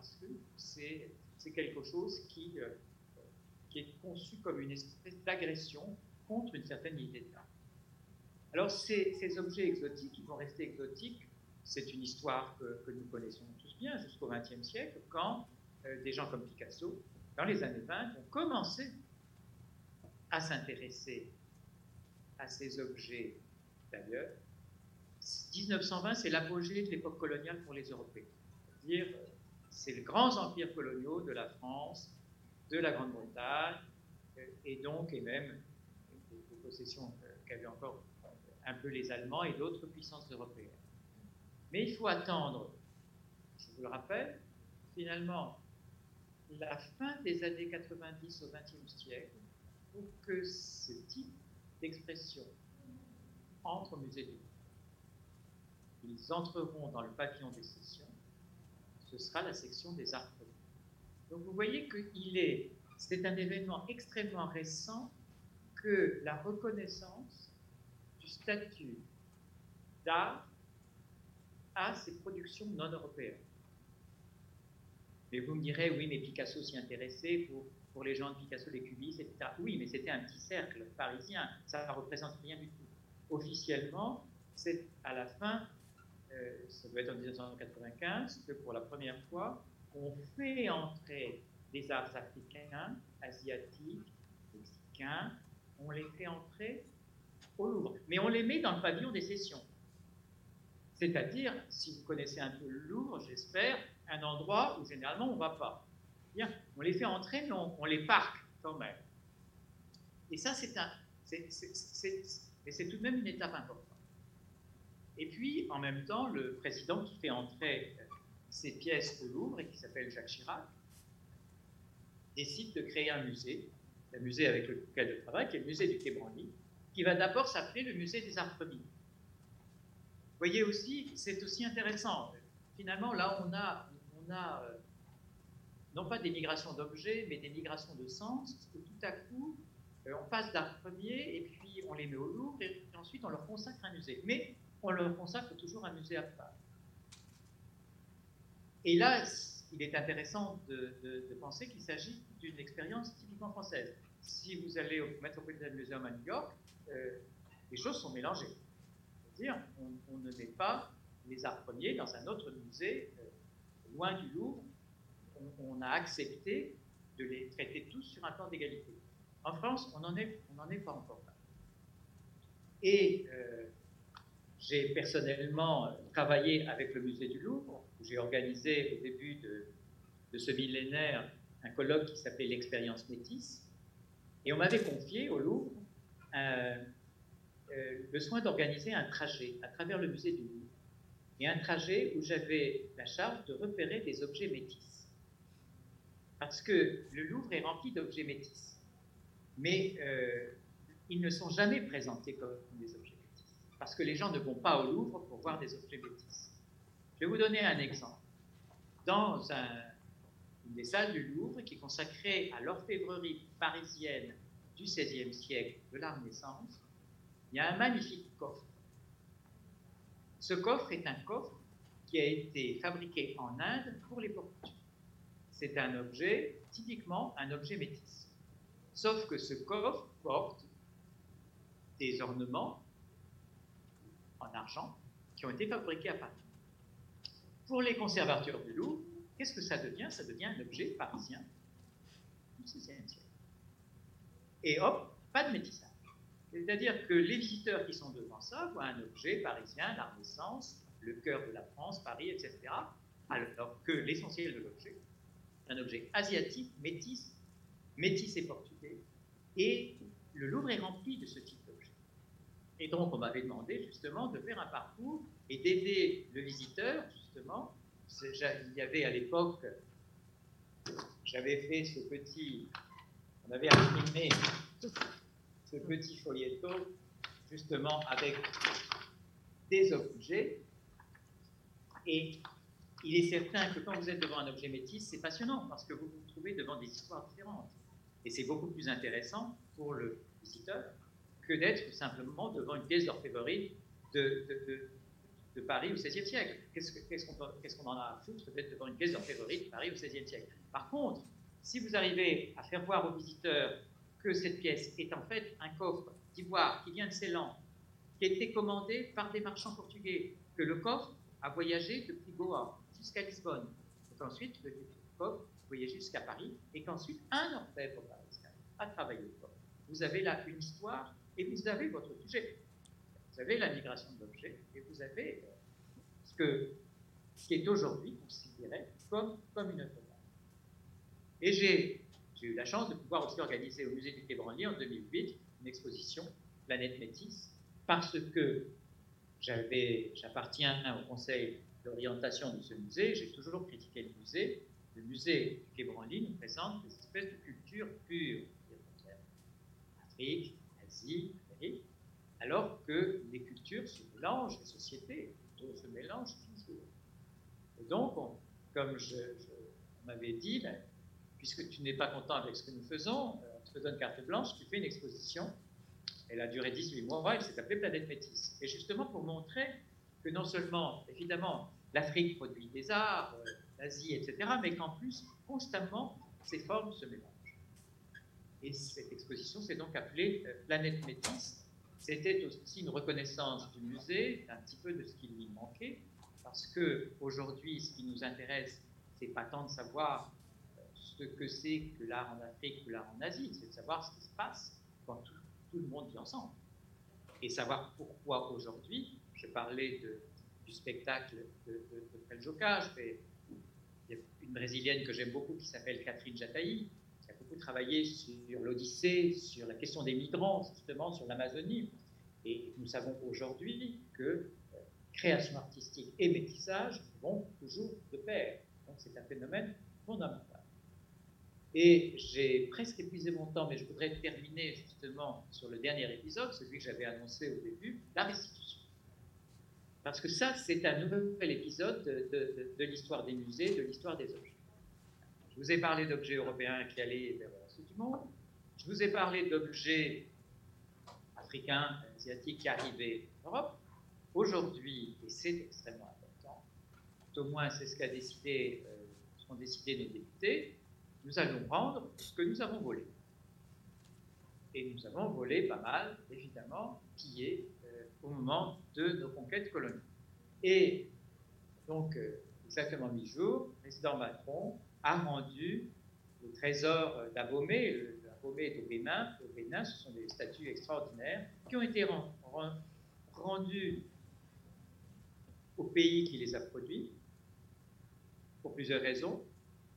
c'est quelque chose qui, euh, qui est conçu comme une espèce d'agression contre une certaine idée d'art. Alors ces, objets exotiques, ils vont rester exotiques, c'est une histoire que, nous connaissons tous bien jusqu'au XXe siècle, quand euh, des gens comme Picasso, dans les années 20, ont commencé à s'intéresser à ces objets d'ailleurs 1920, c'est l'apogée de l'époque coloniale pour les Européens. C'est-à-dire, c'est les grands empires coloniaux de la France, de la Grande-Bretagne, euh, et donc, et même des possessions qu'avaient encore un peu les Allemands et d'autres puissances européennes. Mais il faut attendre, je vous le rappelle, finalement, la fin des années 90 au XXe siècle pour que ce type d'expression entre au musée du ils entreront dans le pavillon des sessions, ce sera la section des arts Donc vous voyez que est, c'est un événement extrêmement récent que la reconnaissance du statut d'art à ces productions non européennes. Mais vous me direz, oui, mais Picasso s'y intéressait pour, pour les gens de Picasso, les cubistes, etc. Oui, mais c'était un petit cercle parisien, ça ne représente rien du tout. Officiellement, c'est à la fin euh, ça doit être en 1995, que pour la première fois, on fait entrer des arts africains, asiatiques, mexicains, on les fait entrer au Louvre. Mais on les met dans le pavillon des sessions. C'est-à-dire, si vous connaissez un peu le Louvre, j'espère, un endroit où généralement on ne va pas. Bien, on les fait entrer, mais on, les parque quand même. Et ça, c'est tout de même une étape importante. Et puis, en même temps, le président qui fait entrer ces pièces au Louvre et qui s'appelle Jacques Chirac décide de créer un musée, un musée avec lequel je travaille, qui est le musée du Quai Branly, qui va d'abord s'appeler le musée des arts premiers. Vous voyez aussi, c'est aussi intéressant. Finalement, là, on a, euh, non pas des migrations d'objets, mais des migrations de sens, parce que tout à coup, euh, on passe d'art premier et puis on les met au Louvre et ensuite on leur consacre un musée. Mais on leur consacre toujours un musée à part. Et là, il est intéressant de, de penser qu'il s'agit d'une expérience typiquement française. Si vous allez au Metropolitan Museum à New York, euh, les choses sont mélangées. C'est-à-dire, on, ne met pas les arts premiers dans un autre musée euh, loin du Louvre. On, a accepté de les traiter tous sur un plan d'égalité. En France, on n'en est, on est pas encore là. Et euh, j'ai personnellement travaillé avec le musée du Louvre, où j'ai organisé au début de, de ce millénaire un colloque qui s'appelait l'expérience métisse. Et on m'avait confié au Louvre euh, euh, le soin d'organiser un trajet à travers le musée du Louvre. Et un trajet où j'avais la charge de repérer des objets métis. Parce que le Louvre est rempli d'objets métis. Mais euh, ils ne sont jamais présentés comme des objets métis. Parce que les gens ne vont pas au Louvre pour voir des objets métis. Je vais vous donner un exemple. Dans un, une des salles du Louvre qui est consacrée à l'orfèvrerie parisienne du XVIe siècle, de la Renaissance, il y a un magnifique coffre. Ce coffre est un coffre qui a été fabriqué en Inde pour les portugais. C'est un objet, typiquement un objet métis. Sauf que ce coffre porte des ornements en argent qui ont été fabriqués à Paris. Pour les conservateurs du Louvre, qu'est-ce que ça devient? Ça devient un objet parisien du XVIe siècle et hop, pas de métissage. C'est-à-dire que les visiteurs qui sont devant ça voient un objet parisien, la Renaissance, le cœur de la France, Paris, etc., alors que l'essentiel de l'objet, un objet asiatique, métis, métis et portugais, et le Louvre est rempli de ce type d'objet. Et donc, on m'avait demandé justement de faire un parcours et d'aider le visiteur, justement. Il y avait à l'époque, j'avais fait ce petit on avait imprimé ce petit folietto justement avec des objets. Et il est certain que quand vous êtes devant un objet métis, c'est passionnant parce que vous vous trouvez devant des histoires différentes. Et c'est beaucoup plus intéressant pour le visiteur que d'être simplement devant une pièce d'orfèvrerie de, de, Paris au XVIe siècle. Qu'est-ce qu'on en a à foutre d'être devant une pièce d'orfèvrerie de Paris au XVIe siècle? Par contre, si vous arrivez à faire voir aux visiteurs que cette pièce est en fait un coffre d'ivoire qui vient de Ceylan, qui a été commandé par des marchands portugais, que le coffre a voyagé depuis Goa jusqu'à Lisbonne, et qu'ensuite le coffre voyagé jusqu'à Paris, et qu'ensuite un orfèvre parisien a travaillé le coffre. Vous avez là une histoire et vous avez votre sujet. Vous avez la migration d'objets et vous avez euh, ce, ce qui est aujourd'hui considéré comme, comme une œuvre et j'ai eu la chance de pouvoir aussi organiser au musée du Quai Branly en 2008 une exposition Planète Métis, parce que j'appartiens au conseil d'orientation de ce musée, j'ai toujours critiqué le musée. Le musée du Quai Branly nous présente des espèces de cultures pures, Afrique, Asie, Amérique, alors que les cultures se mélangent, les sociétés se mélangent toujours. Et donc, comme je, on m'avait dit, puisque tu n'es pas content avec ce que nous faisons, euh, on te donne carte blanche, tu fais une exposition. Elle a duré 18 mois, elle s'est appelée Planète Métis. Et justement pour montrer que non seulement, évidemment, l'Afrique produit des arts, euh, l'Asie, etc., mais qu'en plus, constamment, ces formes se mélangent. Et cette exposition s'est donc appelée euh, Planète Métis. C'était aussi une reconnaissance du musée, un petit peu de ce qui lui manquait, parce que aujourd'hui, ce qui nous intéresse, c'est pas tant de savoir ce que c'est que l'art en Afrique ou l'art en Asie, c'est de savoir ce qui se passe quand tout, le monde vit ensemble. Et savoir pourquoi aujourd'hui, je parlais du spectacle de, de, il y a une brésilienne que j'aime beaucoup qui s'appelle Catherine Jataï, qui a beaucoup travaillé sur l'Odyssée, sur la question des migrants, justement, sur l'Amazonie. Et nous savons aujourd'hui que euh, création artistique et métissage vont toujours de pair. Donc c'est un phénomène fondamental. Et j'ai presque épuisé mon temps, mais je voudrais terminer justement sur le dernier épisode, celui que j'avais annoncé au début, la restitution. Parce que ça, c'est un nouvel épisode de, l'histoire des musées, de l'histoire des objets. Je vous ai parlé d'objets européens qui allaient vers le reste du monde. Je vous ai parlé d'objets africains, asiatiques qui arrivaient en Europe. Aujourd'hui, et c'est extrêmement important, au moins c'est ce qu'a décidé, euh, ce qu'ont décidé nos députés, nous allons rendre ce que nous avons volé. Et nous avons volé pas mal, évidemment, qui est euh, au moment de nos conquêtes coloniales. Et donc, euh, exactement mi-jour, le président Macron a rendu le trésor d'Abomey, Abomey est au Bénin, ce sont des statues extraordinaires qui ont été rendues au pays qui les a produits, pour plusieurs raisons.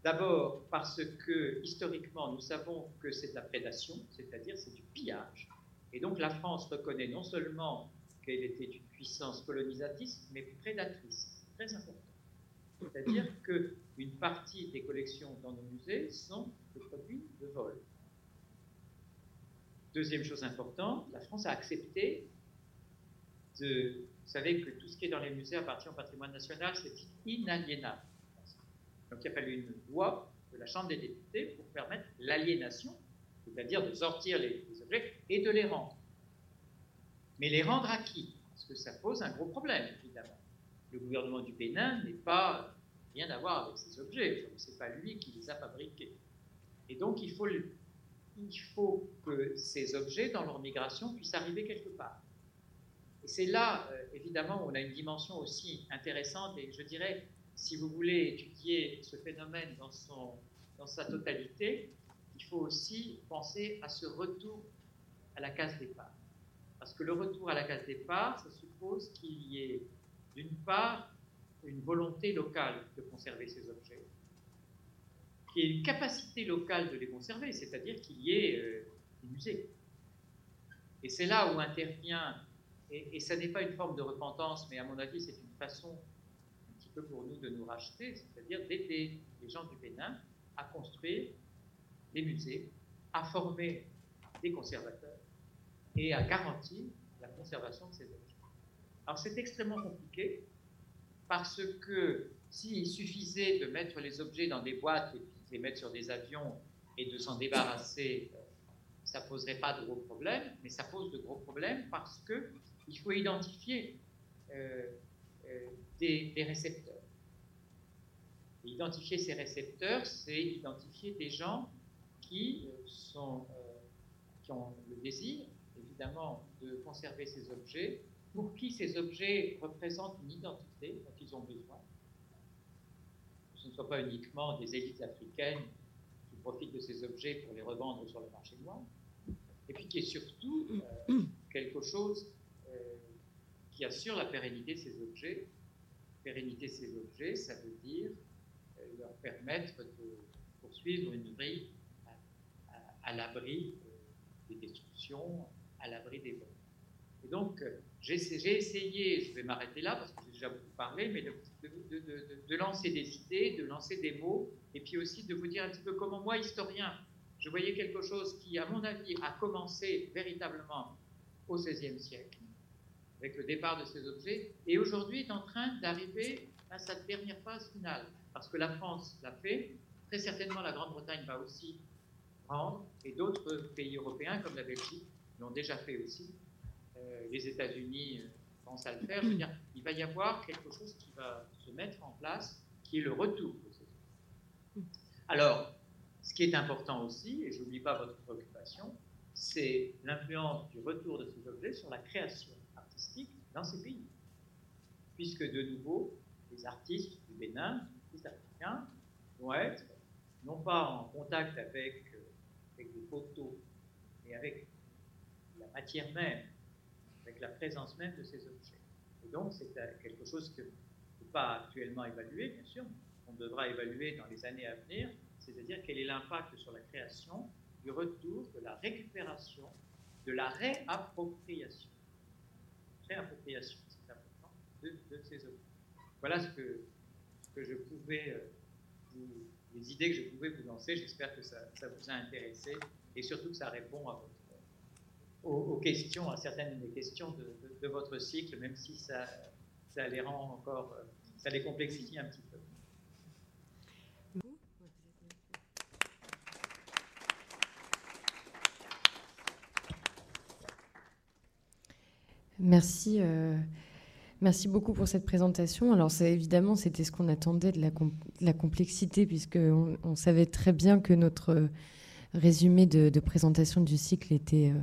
D'abord parce que historiquement, nous savons que c'est de la prédation, c'est-à-dire c'est du pillage. Et donc la France reconnaît non seulement qu'elle était une puissance colonisatrice, mais prédatrice. Très important. C'est-à-dire qu'une partie des collections dans nos musées sont des produits de vol. Deuxième chose importante, la France a accepté de. Vous savez que tout ce qui est dans les musées appartient au patrimoine national, c'est inaliénable. Donc il a fallu une loi de la Chambre des députés pour permettre l'aliénation, c'est-à-dire de sortir les, objets et de les rendre. Mais les rendre à qui? Parce que ça pose un gros problème, évidemment. Le gouvernement du Bénin n'est pas rien à voir avec ces objets, ce n'est pas lui qui les a fabriqués. Et donc il faut, il faut que ces objets, dans leur migration, puissent arriver quelque part. Et c'est là, euh, évidemment, où on a une dimension aussi intéressante et je dirais si vous voulez étudier ce phénomène dans, son, dans sa totalité, il faut aussi penser à ce retour à la case départ. Parce que le retour à la case départ, ça suppose qu'il y ait d'une part une volonté locale de conserver ces objets, qu'il y ait une capacité locale de les conserver, c'est-à-dire qu'il y ait euh, des musées. Et c'est là où intervient, et, et ça n'est pas une forme de repentance, mais à mon avis c'est une façon pour nous de nous racheter, c'est-à-dire d'aider les gens du Bénin à construire des musées, à former des conservateurs et à garantir la conservation de ces objets. Alors c'est extrêmement compliqué parce que s'il suffisait de mettre les objets dans des boîtes et de les mettre sur des avions et de s'en débarrasser, ça ne poserait pas de gros problèmes, mais ça pose de gros problèmes parce qu'il faut identifier euh, euh, des, récepteurs. identifier ces récepteurs, c'est identifier des gens qui, euh, euh, qui ont le désir, évidemment, de conserver ces objets, pour qui ces objets représentent une identité dont ils ont besoin. Que ce ne soit pas uniquement des élites africaines qui profitent de ces objets pour les revendre sur le marché noir, et puis qui est surtout quelque chose qui assure la pérennité de ces objets. Pérennité ces objets, ça veut dire euh, leur permettre de poursuivre une vie à, l'abri euh, des destructions, à l'abri des bombes. Et donc, euh, j'ai essayé, je vais m'arrêter là parce que j'ai déjà beaucoup parlé, mais de, lancer des idées, de lancer des mots, et puis aussi de vous dire un petit peu comment moi, historien, je voyais quelque chose qui, à mon avis, a commencé véritablement au XVIe siècle, avec le départ de ces objets, et aujourd'hui est en train d'arriver à sa dernière phase finale. Parce que la France l'a fait, très certainement la Grande-Bretagne va aussi prendre, et d'autres pays européens comme la Belgique l'ont déjà fait aussi. Euh, les États-Unis euh, pensent à le faire. Je veux dire, il va y avoir quelque chose qui va se mettre en place, qui est le retour de ces objets. Alors, ce qui est important aussi, et je n'oublie pas votre préoccupation, c'est l'influence du retour de ces objets sur la création dans ces pays. Puisque de nouveau, les artistes du Bénin, les artistes africains, vont être non pas en contact avec, avec des photos, mais avec la matière même, avec la présence même de ces objets. Et donc, c'est quelque chose que ne peut pas actuellement évaluer, bien sûr, on devra évaluer dans les années à venir, c'est-à-dire quel est l'impact sur la création du retour, de la récupération, de la réappropriation. Réappropriation, c'est important, de, ces objets. Voilà ce que, que je pouvais, euh, les idées que je pouvais vous lancer. J'espère que ça, vous a intéressé et surtout que ça répond à aux, questions, à certaines des questions de, votre cycle, même si ça, ça les rend encore, euh, ça les complexifie un petit peu. Merci. Euh, merci beaucoup pour cette présentation. Alors, évidemment, c'était ce qu'on attendait de la, complexité, puisqu'on on savait très bien que notre résumé de, présentation du cycle était,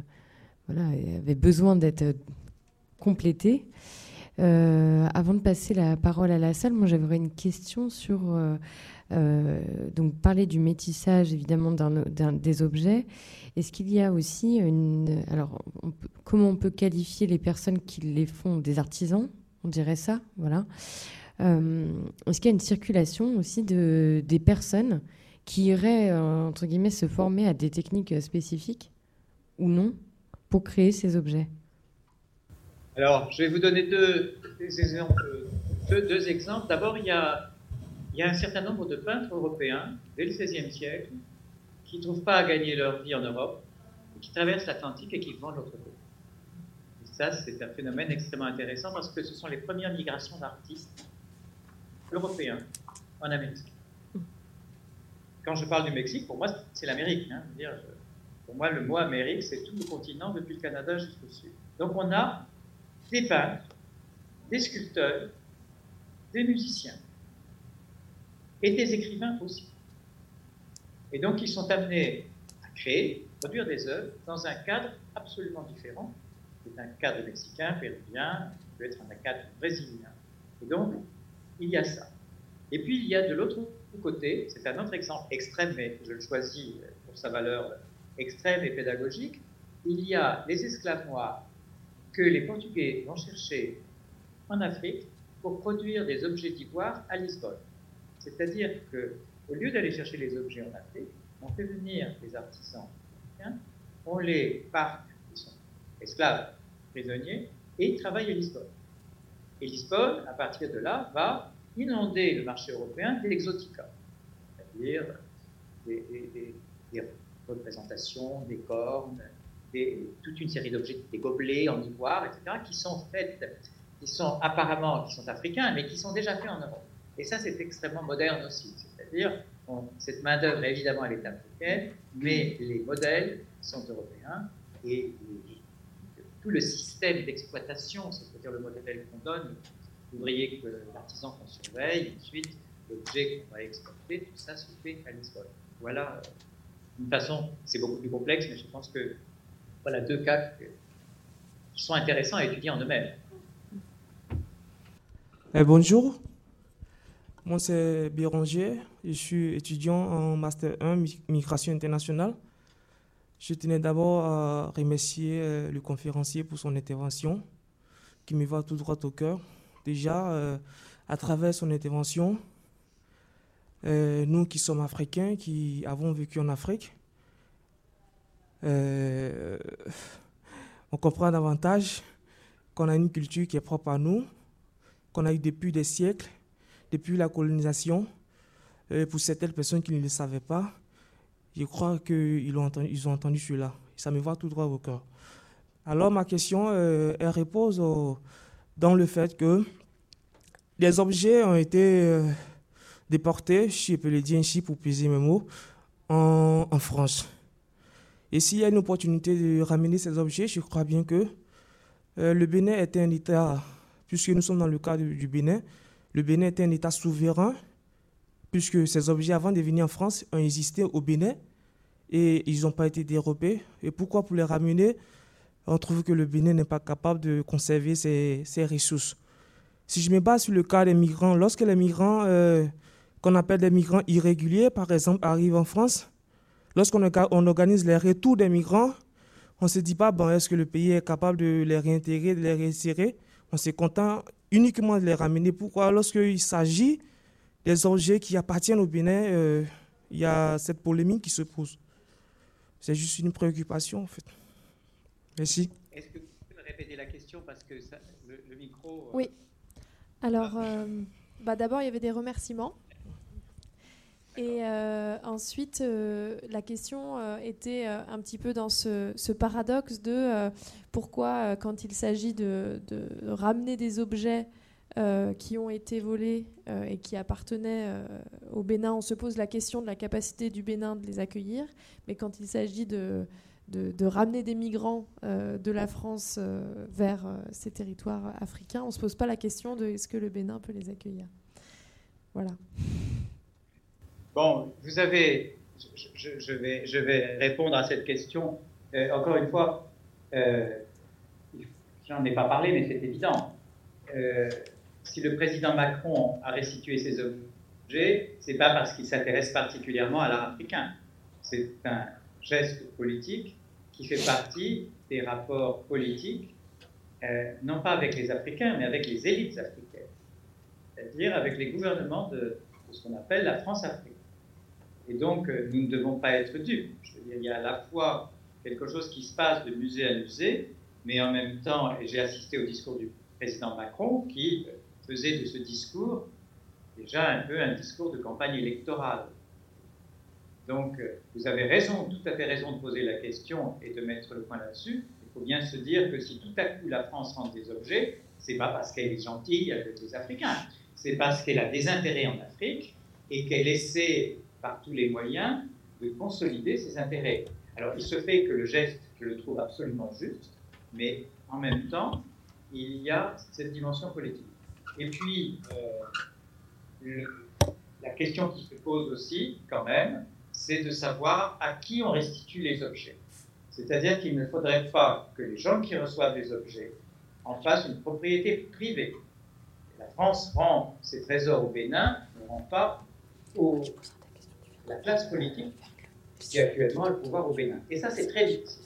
euh, avait besoin d'être euh, avant de passer la parole à la salle, moi j'avais une question sur donc parler du métissage évidemment des objets est-ce qu'il y a aussi une. Alors, comment on peut qualifier les personnes qui les font des artisans? On dirait ça, voilà. Euh, est-ce qu'il y a une circulation aussi de, des personnes qui iraient, euh, entre guillemets, se former à des techniques spécifiques ou non pour créer ces objets? Alors, je vais vous donner deux, exemples. Deux, exemples. D'abord, il y a, il y a un certain nombre de peintres européens, dès le XVIe siècle, qui ne trouvent pas à gagner leur vie en Europe, qui traversent l'Atlantique et qui vont de l'autre côté. Et ça, c'est un phénomène extrêmement intéressant parce que ce sont les premières migrations d'artistes européens en Amérique. Quand je parle du Mexique, pour moi, c'est l'Amérique. Hein. Pour moi, le mot Amérique, c'est tout le continent depuis le Canada jusqu'au sud. Donc on a des peintres, des sculpteurs, des musiciens et des écrivains aussi. Et donc, ils sont amenés à créer, produire des œuvres dans un cadre absolument différent. C'est un cadre mexicain, péruvien, peut être un cadre brésilien. Et donc, il y a ça. Et puis, il y a de l'autre côté, c'est un autre exemple extrême, mais je le choisis pour sa valeur extrême et pédagogique, il y a les esclaves noirs que les Portugais vont chercher en Afrique pour produire des objets d'ivoire à Lisbonne. C'est-à-dire que au lieu d'aller chercher les objets en Afrique, on fait venir des artisans africains, on les parque, ils sont esclaves, prisonniers, et ils travaillent à Lisbonne. Et Lisbonne, à partir de là, va inonder le marché européen d'exotica, c'est-à-dire des, représentations, des cornes, toute une série d'objets, des gobelets en ivoire, etc., qui sont faits, qui sont apparemment, qui sont africains, mais qui sont déjà faits en Europe. Et ça, c'est extrêmement moderne aussi. C'est-à-dire, cette main-d'œuvre, évidemment, elle est africaine, mais les modèles sont européens et, tout le système d'exploitation, c'est-à-dire le modèle qu'on donne, l'ouvrier l'artisan qu'on surveille, ensuite l'objet qu'on va exporter, tout ça se fait à Lisbonne. Voilà, d'une façon, c'est beaucoup plus complexe, mais je pense que voilà deux cas qui sont intéressants à étudier en eux-mêmes. Eh, bonjour, moi, c'est Béranger. Je suis étudiant en Master 1 Migration internationale. Je tenais d'abord à remercier euh, le conférencier pour son intervention, qui me va tout droit au cœur. Déjà, euh, à travers son intervention, euh, nous qui sommes africains, qui avons vécu en Afrique, on comprend davantage qu'on a une culture qui est propre à nous, qu'on a eu depuis des siècles depuis la colonisation, euh, pour certaines personnes qui ne le savaient pas, je crois qu'ils ont entendu, cela. Ça me va tout droit au cœur. Alors ma question, euh, elle repose dans le fait que les objets ont été euh, déportés, je peux le dire ainsi pour peser mes mots, en France. Et s'il y a une opportunité de ramener ces objets, je crois bien que le Bénin est un État, puisque nous sommes dans le cadre du Bénin, le Bénin est un État souverain, puisque ces objets, avant de venir en France, ont existé au Bénin et ils n'ont pas été dérobés. Et pourquoi pour les ramener? On trouve que le Bénin n'est pas capable de conserver ses, ressources. Si je me base sur le cas des migrants, lorsque les migrants euh, qu'on appelle des migrants irréguliers, par exemple, arrivent en France. Lorsqu'on organise les retours des migrants, on ne se dit pas, bon, est-ce que le pays est capable de les réintégrer, de les réinsérer On s'est content uniquement de les ramener. Pourquoi? Lorsqu'il s'agit des objets qui appartiennent au Bénin, euh, il y a cette polémique qui se pose. C'est juste une préoccupation, en fait. Merci. Est-ce que vous pouvez me répéter la question? Parce que le, micro. Euh, oui. Alors, euh, bah, d'abord, il y avait des remerciements. Et euh, ensuite, euh, la question euh, était un petit peu dans ce, paradoxe de pourquoi, quand il s'agit de, ramener des objets qui ont été volés et qui appartenaient au Bénin, on se pose la question de la capacité du Bénin de les accueillir, mais quand il s'agit de, de, ramener des migrants de la France vers ces territoires africains, on ne se pose pas la question de est-ce que le Bénin peut les accueillir. Voilà. Bon, vous avez, je, vais, répondre à cette question. Euh, encore une fois, euh, j'en ai pas parlé, mais c'est évident. Euh, si le président Macron a restitué ses objets, c'est pas parce qu'il s'intéresse particulièrement à l'art africain. C'est un geste politique qui fait partie des rapports politiques, non pas avec les Africains, mais avec les élites africaines, c'est-à-dire avec les gouvernements de, ce qu'on appelle la France-Afrique. Et donc, euh, nous ne devons pas être dupes. Il y a à la fois quelque chose qui se passe de musée à musée, mais en même temps, et j'ai assisté au discours du président Macron qui faisait de ce discours déjà un peu un discours de campagne électorale. Donc, euh, vous avez raison, tout à fait raison de poser la question et de mettre le point là-dessus. Il faut bien se dire que si tout à coup la France rend des objets, c'est pas parce qu'elle est gentille avec les Africains, c'est parce qu'elle a des intérêts en Afrique et qu'elle essaie par tous les moyens de consolider ses intérêts. Alors il se fait que le geste, je le trouve absolument juste, mais en même temps, il y a cette dimension politique. Et puis, euh, la question qui se pose aussi, quand même, c'est de savoir à qui on restitue les objets. C'est-à-dire qu'il ne faudrait pas que les gens qui reçoivent les objets en fassent une propriété privée. La France rend ses trésors au Bénin, ne rend pas aux la classe politique qui actuellement a le pouvoir au Bénin. Et ça, c'est très difficile.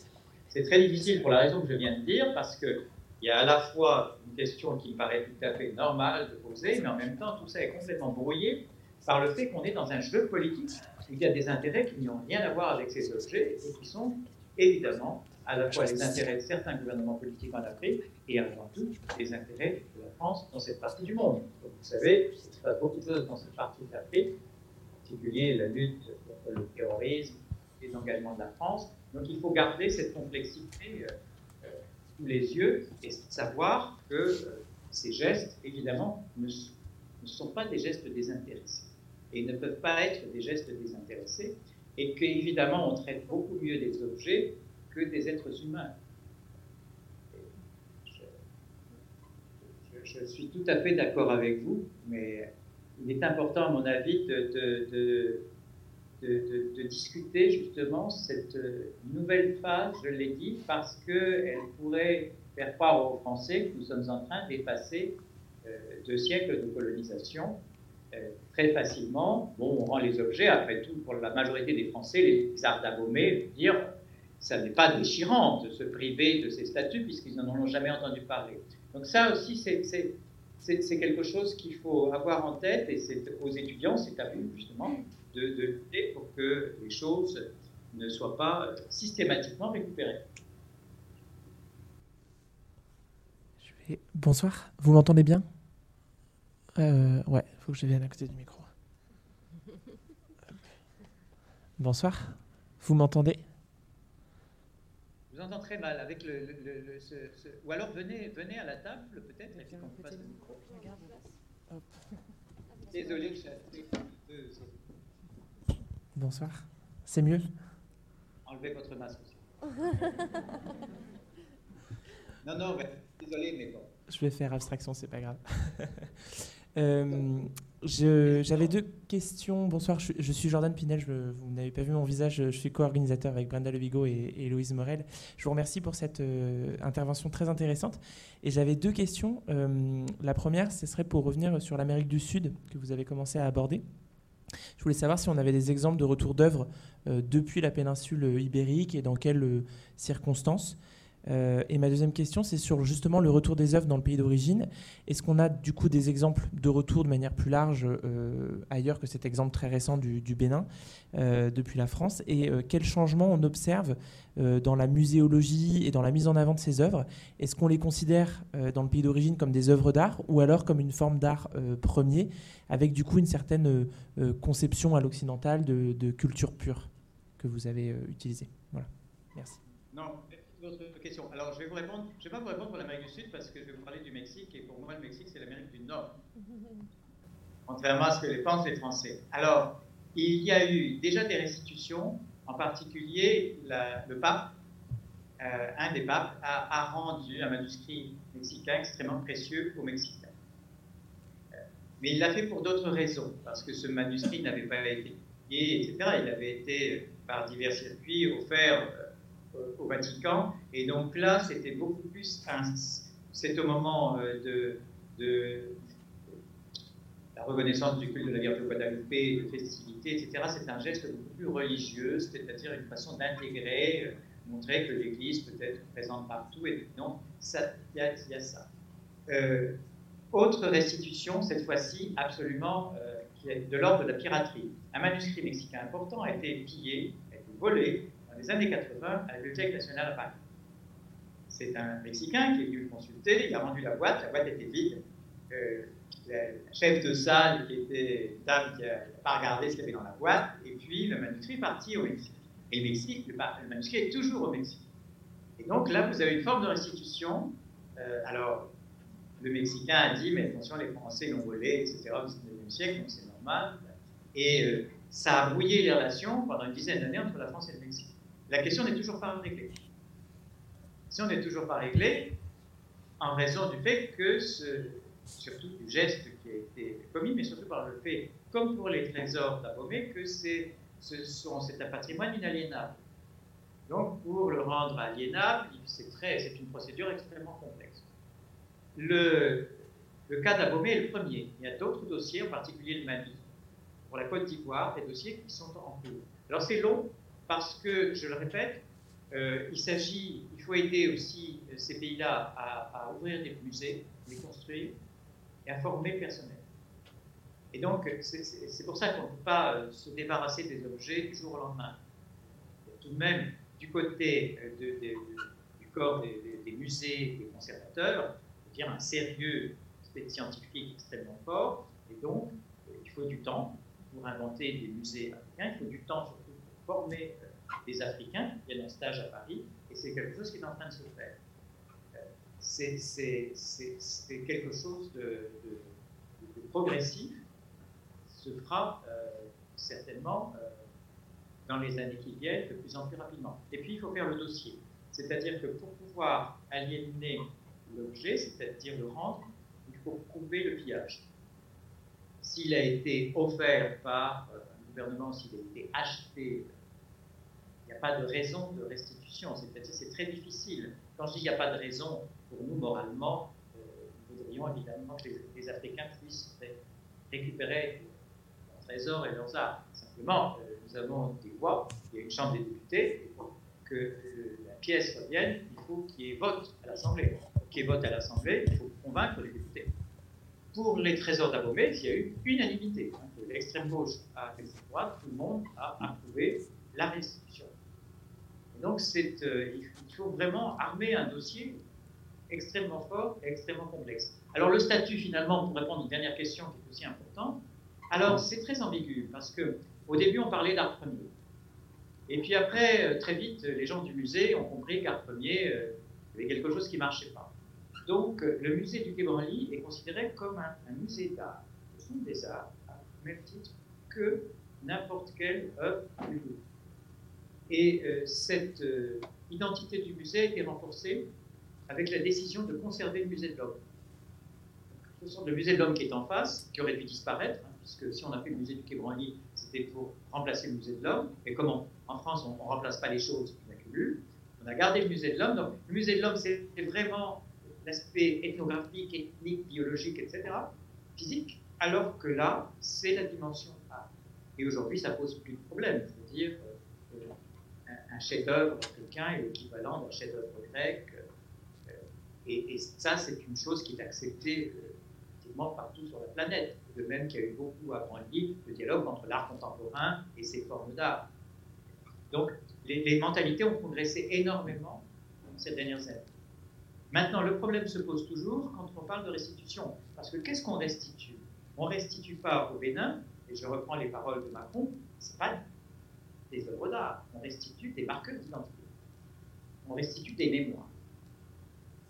C'est très difficile pour la raison que je viens de dire, parce qu'il y a à la fois une question qui me paraît tout à fait normale de poser, mais en même temps, tout ça est complètement brouillé par le fait qu'on est dans un jeu politique où il y a des intérêts qui n'ont rien à voir avec ces objets et qui sont évidemment à la fois les intérêts de certains gouvernements politiques en Afrique et avant tout les intérêts de la France dans cette partie du monde. vous savez, il se passe beaucoup de choses dans cette partie de l'Afrique la lutte contre le terrorisme, les engagements de la France. Donc il faut garder cette complexité euh, euh, sous les yeux et savoir que euh, ces gestes, évidemment, ne, sont pas des gestes désintéressés et ne peuvent pas être des gestes désintéressés et qu'évidemment on traite beaucoup mieux des objets que des êtres humains. je, suis tout à fait d'accord avec vous, mais il est important, à mon avis, de, de, discuter justement cette euh, nouvelle phase, je l'ai dit, parce qu'elle pourrait faire croire aux Français que nous sommes en train d'effacer euh, deux siècles de colonisation euh, très facilement. Bon, on rend les objets, après tout, pour la majorité des Français, les arts d'abommer, dire ça n'est pas déchirant de se priver de ces statuts puisqu'ils n'en ont jamais entendu parler. Donc ça aussi, c'est c'est quelque chose qu'il faut avoir en tête et c'est aux étudiants, c'est à vous justement de, lutter pour que les choses ne soient pas systématiquement récupérées. Bonsoir, vous m'entendez bien? Euh, Ouais, il faut que je vienne à côté du micro. Bonsoir, vous m'entendez? Vous entends très mal avec le. Ou alors venez, venez à la table, peut-être, et puis qu'on vous passe le micro. Désolé, je suis Bonsoir. C'est mieux? Enlevez votre masque aussi. non, non, désolé, mais bon. Je vais faire abstraction, c'est pas grave. euh, j'avais deux questions. Bonsoir, je, suis Jordan Pinel. Vous n'avez pas vu mon visage. Je, suis co-organisateur avec Brenda Lebigo et, Louise Morel. Je vous remercie pour cette euh, intervention très intéressante. Et j'avais deux questions. Euh, la première, ce serait pour revenir sur l'Amérique du Sud que vous avez commencé à aborder. Je voulais savoir si on avait des exemples de retour d'œuvres depuis la péninsule ibérique et dans quelles circonstances. Euh, et ma deuxième question, c'est sur justement le retour des œuvres dans le pays d'origine. Est-ce qu'on a du coup des exemples de retour de manière plus large euh, ailleurs que cet exemple très récent du, Bénin euh, depuis la France? Et quels changements on observe dans la muséologie et dans la mise en avant de ces œuvres? Est-ce qu'on les considère dans le pays d'origine comme des œuvres d'art ou alors comme une forme d'art premier avec du coup une certaine conception à l'occidental de, de, culture pure que vous avez utilisée? Voilà. Merci. Non, d'autres questions. Alors, je vais vous répondre. Je ne vais pas vous répondre pour l'Amérique du Sud parce que je vais vous parler du Mexique et pour moi, le Mexique, c'est l'Amérique du Nord. Contrairement à ce que les pensent les Français. Alors, il y a eu déjà des restitutions, en particulier le pape, euh, un des papes, a, rendu un manuscrit mexicain extrêmement précieux aux Mexicains. Euh, mais il l'a fait pour d'autres raisons, parce que ce manuscrit n'avait pas été publié, etc. Il avait été, par divers circuits, offert euh, au Vatican. Et donc là, c'était beaucoup plus. c'est au moment euh, de, la reconnaissance du culte de la Vierge de Guadalupe, de festivités, etc. C'est un geste beaucoup plus religieux, c'est-à-dire une façon d'intégrer, euh, montrer que l'Église peut être présente partout. Et donc, il y, a ça. Euh, autre restitution, cette fois-ci absolument de l'ordre de la piraterie. Un manuscrit mexicain important a été pillé, a été volé les années 80 à la Bibliothèque nationale à Paris. C'est un Mexicain qui est venu le consulter, il a rendu la boîte, la boîte était vide. Euh, la chef de salle, qui était une dame qui n'a pas regardé ce qu'il y avait dans la boîte, et puis le manuscrit est parti au Mexique. Et le Mexique, le, manuscrit est toujours au Mexique. Et donc là, vous avez une forme de restitution. Euh, alors, le Mexicain a dit, mais attention, les Français l'ont volé, etc. au 19e siècle, donc c'est normal. Et euh, ça a brouillé les relations pendant une dizaine d'années entre la France et le Mexique. La question n'est toujours pas réglée. La question n'est toujours pas réglée en raison du fait que, surtout du geste qui a été commis, mais surtout par le fait, comme pour les trésors d'Abomey, que c'est un patrimoine inaliénable. Donc, pour le rendre aliénable, c'est une procédure extrêmement complexe. Le, le cas d'Abomey est le premier. Il y a d'autres dossiers, en particulier le Mali. Pour la Côte d'Ivoire, des dossiers qui sont en cours. Alors, c'est long, parce que, je le répète, euh, il faut aider aussi euh, ces pays-là à, ouvrir des musées, les construire et à former le personnel. Et donc, c'est pour ça qu'on ne peut pas euh, se débarrasser des objets du jour au lendemain. Tout de même, du côté du corps des, musées, des conservateurs, il y a un sérieux scientifique extrêmement fort, et donc il faut du temps pour inventer des musées africains, il faut du temps surtout former euh, des Africains qui viennent en stage à Paris, et c'est quelque chose qui est en train de se faire. Euh, c'est quelque chose de, progressif, se fera euh, certainement dans les années qui viennent de plus en plus rapidement. Et puis il faut faire le dossier. C'est-à-dire que pour pouvoir aliéner l'objet, c'est-à-dire le rendre, il faut prouver le pillage. S'il a été offert par un gouvernement, s'il a été acheté il n'y a pas de raison de restitution. C'est-à-dire c'est très difficile. Quand je dis qu'il n'y a pas de raison, pour nous, moralement, euh, nous voudrions évidemment que les, Africains puissent récupérer leurs trésors et leurs arts. Simplement, euh, nous avons des voix, il y a une chambre des députés, pour que euh, la pièce revienne, il faut qu'il y ait vote à l'Assemblée. Pour qu'il y ait vote à l'Assemblée, il faut convaincre les députés. Pour les trésors d'Abomey, il y a eu unanimité. Hein, l'extrême gauche à l'extrême droite, tout le monde a approuvé la restitution. Donc, euh, il faut vraiment armer un dossier extrêmement fort et extrêmement complexe. Alors, le statut, finalement, pour répondre à une dernière question qui est aussi importante, alors c'est très ambigu parce que au début, on parlait d'art premier. Et puis après, euh, très vite, les gens du musée ont compris qu'art premier, euh, il y avait quelque chose qui ne marchait pas. Donc, le musée du Quai Branly est considéré comme un, musée d'art. Ce sont des arts à même titre que n'importe quelle œuvre du et euh, cette euh, identité du musée a été renforcée avec la décision de conserver le musée de l'homme. Ce sont le musée de l'homme qui est en face, qui aurait dû disparaître, hein, puisque si on a fait le musée du Quai c'était pour remplacer le musée de l'homme. Et comment En France, on ne remplace pas les choses qu'on accumule. On a gardé le musée de l'homme. Donc, le musée de l'homme, c'est vraiment l'aspect ethnographique, ethnique, biologique, etc., physique, alors que là, c'est la dimension art. Et aujourd'hui, ça pose plus de problème. Je veux dire, un chef-d'œuvre africain est l'équivalent d'un chef-d'œuvre grec. Et, et, ça, c'est une chose qui est acceptée partout sur la planète. De même qu'il y a eu beaucoup à Branly le dialogue entre l'art contemporain et ses formes d'art. Donc, les, mentalités ont progressé énormément ces dernières années. Maintenant, le problème se pose toujours quand on parle de restitution. Parce que qu'est-ce qu'on restitue? On ne restitue pas au Bénin, et je reprends les paroles de Macron, ce pas des œuvres d'art, on restitue des marqueurs d'identité. On restitue des mémoires.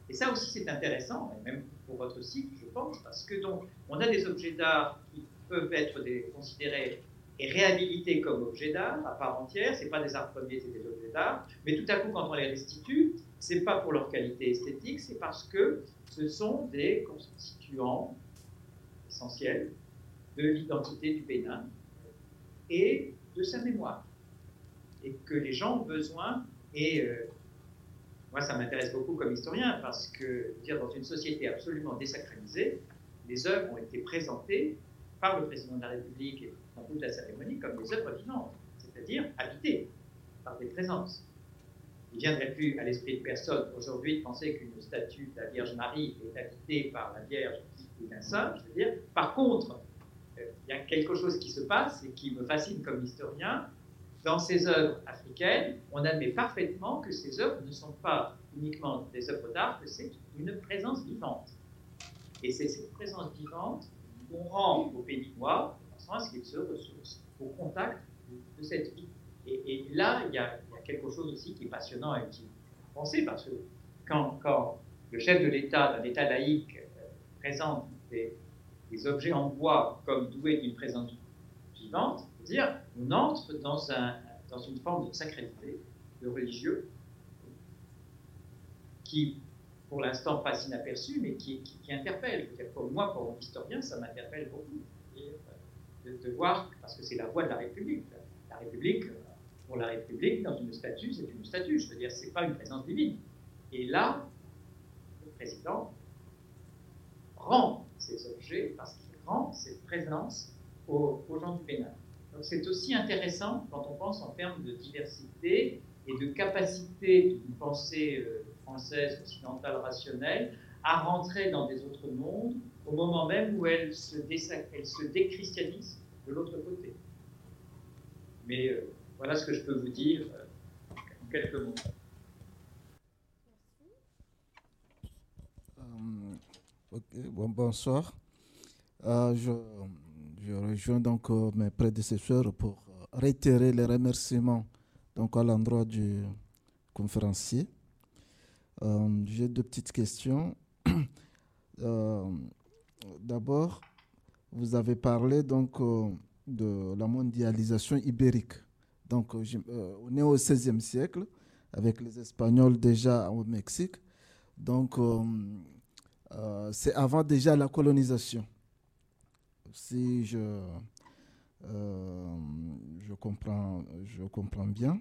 Et ça aussi, c'est intéressant, même pour votre site, je pense, parce que donc, on a des objets d'art qui peuvent être considérés et réhabilités comme objets d'art à part entière. C'est pas des arts premiers, c'est des objets d'art. Mais tout à coup, quand on les restitue, c'est pas pour leur qualité esthétique, c'est parce que ce sont des constituants essentiels de l'identité du Bénin et de sa mémoire. Et que les gens ont besoin, et euh, moi, ça m'intéresse beaucoup comme historien parce que, dire, dans une société absolument désacralisée, les œuvres ont été présentées par le président de la République et dans toute la cérémonie comme des œuvres vivantes, c'est-à-dire habitées par des présences. Il ne viendrait plus à l'esprit de personne aujourd'hui de penser qu'une statue de la Vierge Marie est habitée par la Vierge ou d'un saint. Par contre, euh, il y a quelque chose qui se passe et qui me fascine comme historien, dans ces œuvres africaines, on admet parfaitement que ces œuvres ne sont pas uniquement des œuvres d'art, que c'est une présence vivante. Et c'est cette présence vivante qu'on rend aux pays en ce qu'ils se ressourcent au contact de, cette vie. Et, là, il y, a, quelque chose aussi qui est passionnant et qui penser, parce que quand, le chef de l'État, d'un État laïque, euh, présente des objets en bois comme doués d'une présence vivante, dire on entre dans, un, dans une forme de sacralité, de religieux, qui, pour l'instant, passe inaperçu, mais qui, interpelle. Pour moi, pour un historien, ça m'interpelle beaucoup. De, de, voir, parce que c'est la voix de la République. La République, pour la République, dans une statue, c'est une statue. Je veux dire, c'est pas une présence divine. Et là, le président rend ces objets parce qu'il rend cette présence aux, aux gens du C'est aussi intéressant quand on pense en termes de diversité et de capacité d'une pensée euh, française occidentale rationnelle à rentrer dans des autres mondes au moment même où elle se, déchristianise de l'autre côté. Mais euh, voilà ce que je peux vous dire euh, en quelques mots. bonsoir. Je rejoins donc euh, mes prédécesseurs pour euh, réitérer les remerciements donc à l'endroit du conférencier. Euh, j'ai deux petites questions. D'abord, vous avez parlé donc de la mondialisation ibérique. Donc, on est au XVIe siècle avec les Espagnols déjà au Mexique. Donc, c'est avant déjà la colonisation si je, euh, je, comprends, je comprends bien.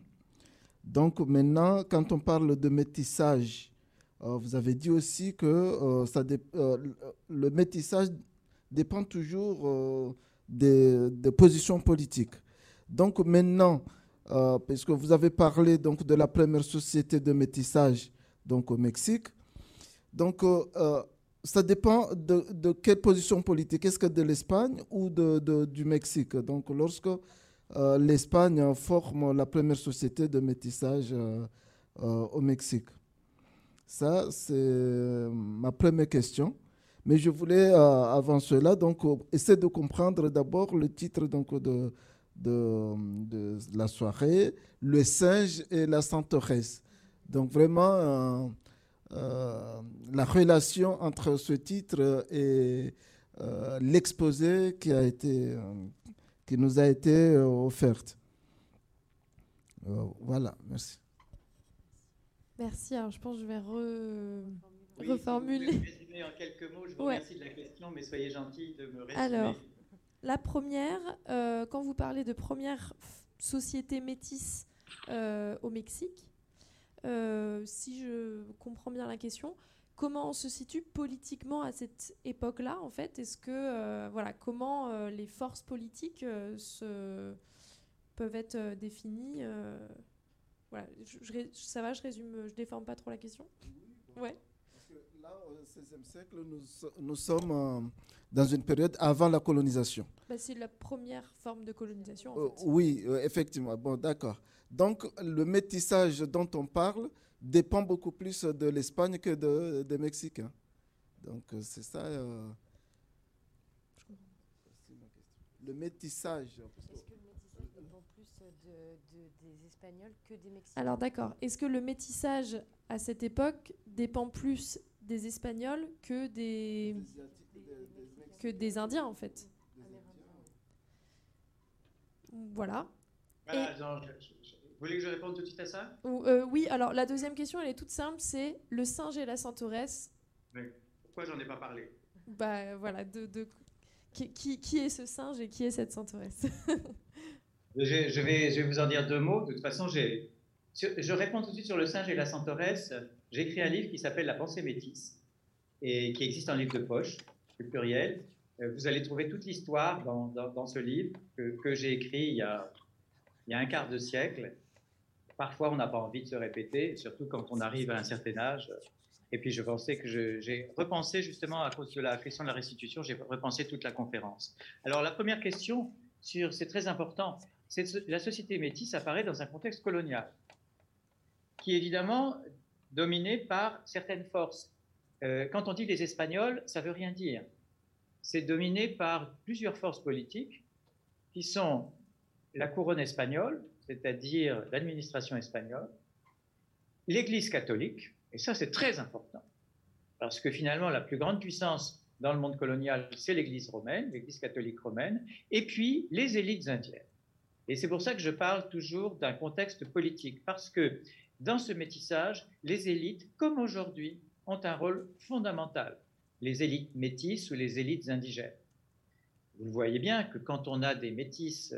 Donc maintenant, quand on parle de métissage, euh, vous avez dit aussi que euh, ça le métissage dépend toujours des, des, positions politiques. Donc maintenant, puisque vous avez parlé donc, de la première société de métissage donc, au Mexique, donc ça dépend de, quelle position politique. Est-ce que de l'Espagne ou de, du Mexique? Donc, lorsque euh, l'Espagne forme la première société de métissage euh, euh, au Mexique. Ça, c'est ma première question. Mais je voulais, avant cela, donc, essayer de comprendre d'abord le titre donc, de, la soirée, Le singe et la santeresse. Donc, vraiment euh, la relation entre ce titre et euh, l'exposé qui, a été, euh, qui nous a été offerte. voilà, merci. Merci. Alors, je pense que je vais reformuler. Si résumer en quelques mots, je vous remercie de la question, mais soyez gentil de me résumer. Alors, la première, quand vous parlez de première société métisse au Mexique, euh, si je comprends bien la question, comment on se situe politiquement à cette époque-là, en fait? Est-ce que, voilà, comment les forces politiques se, peuvent être définies voilà, je, ça va, je résume, je déforme pas trop la question? Oui, ouais. Parce que là, au XVIe siècle, nous, nous sommes euh, dans une période avant la colonisation. Bah, c'est la première forme de colonisation. En euh, fait. oui, euh, effectivement. Bon, d'accord. Donc, le métissage dont on parle dépend beaucoup plus de l'Espagne que de, des Mexicains. Donc, c'est ça. Le métissage. Parce que des Espagnols que des Mexicains? Alors d'accord. Est-ce que le métissage à cette époque dépend plus des Espagnols que des, que des Indiens en fait? Voilà. voilà vous voulez que je réponde tout de suite à ça? Euh, Oui, alors la deuxième question, elle est toute simple, c'est le singe et la centauresse. Mais pourquoi j'en ai pas parlé? Bah voilà, de, de... Qui, qui, qui, est ce singe et qui est cette centauresse? Je, vais, je vais vous en dire deux mots. De toute façon, je réponds tout de suite sur le singe et la centauresse. J'ai écrit un livre qui s'appelle La pensée métisse et qui existe en livre de poche, le pluriel. Euh, vous allez trouver toute l'histoire dans, dans, ce livre que, que j'ai écrit il y, a, il y, a, un quart de siècle. Parfois, on n'a pas envie de se répéter, surtout quand on arrive à un certain âge. Et puis, je pensais que j'ai repensé justement à cause de la question de la restitution, j'ai repensé toute la conférence. Alors, la première question, c'est très important, la société métisse apparaît dans un contexte colonial, qui est évidemment dominé par certaines forces. Euh, quand on dit les Espagnols, ça veut rien dire. C'est dominé par plusieurs forces politiques qui sont la couronne espagnole, c'est-à-dire l'administration espagnole, l'Église catholique, et ça c'est très important, parce que finalement la plus grande puissance dans le monde colonial, c'est l'Église romaine, l'Église catholique romaine, et puis les élites indiennes. Et c'est pour ça que je parle toujours d'un contexte politique, parce que dans ce métissage, les élites, comme aujourd'hui, ont un rôle fondamental. Les élites métisses ou les élites indigènes. Vous voyez bien que quand on a des métisses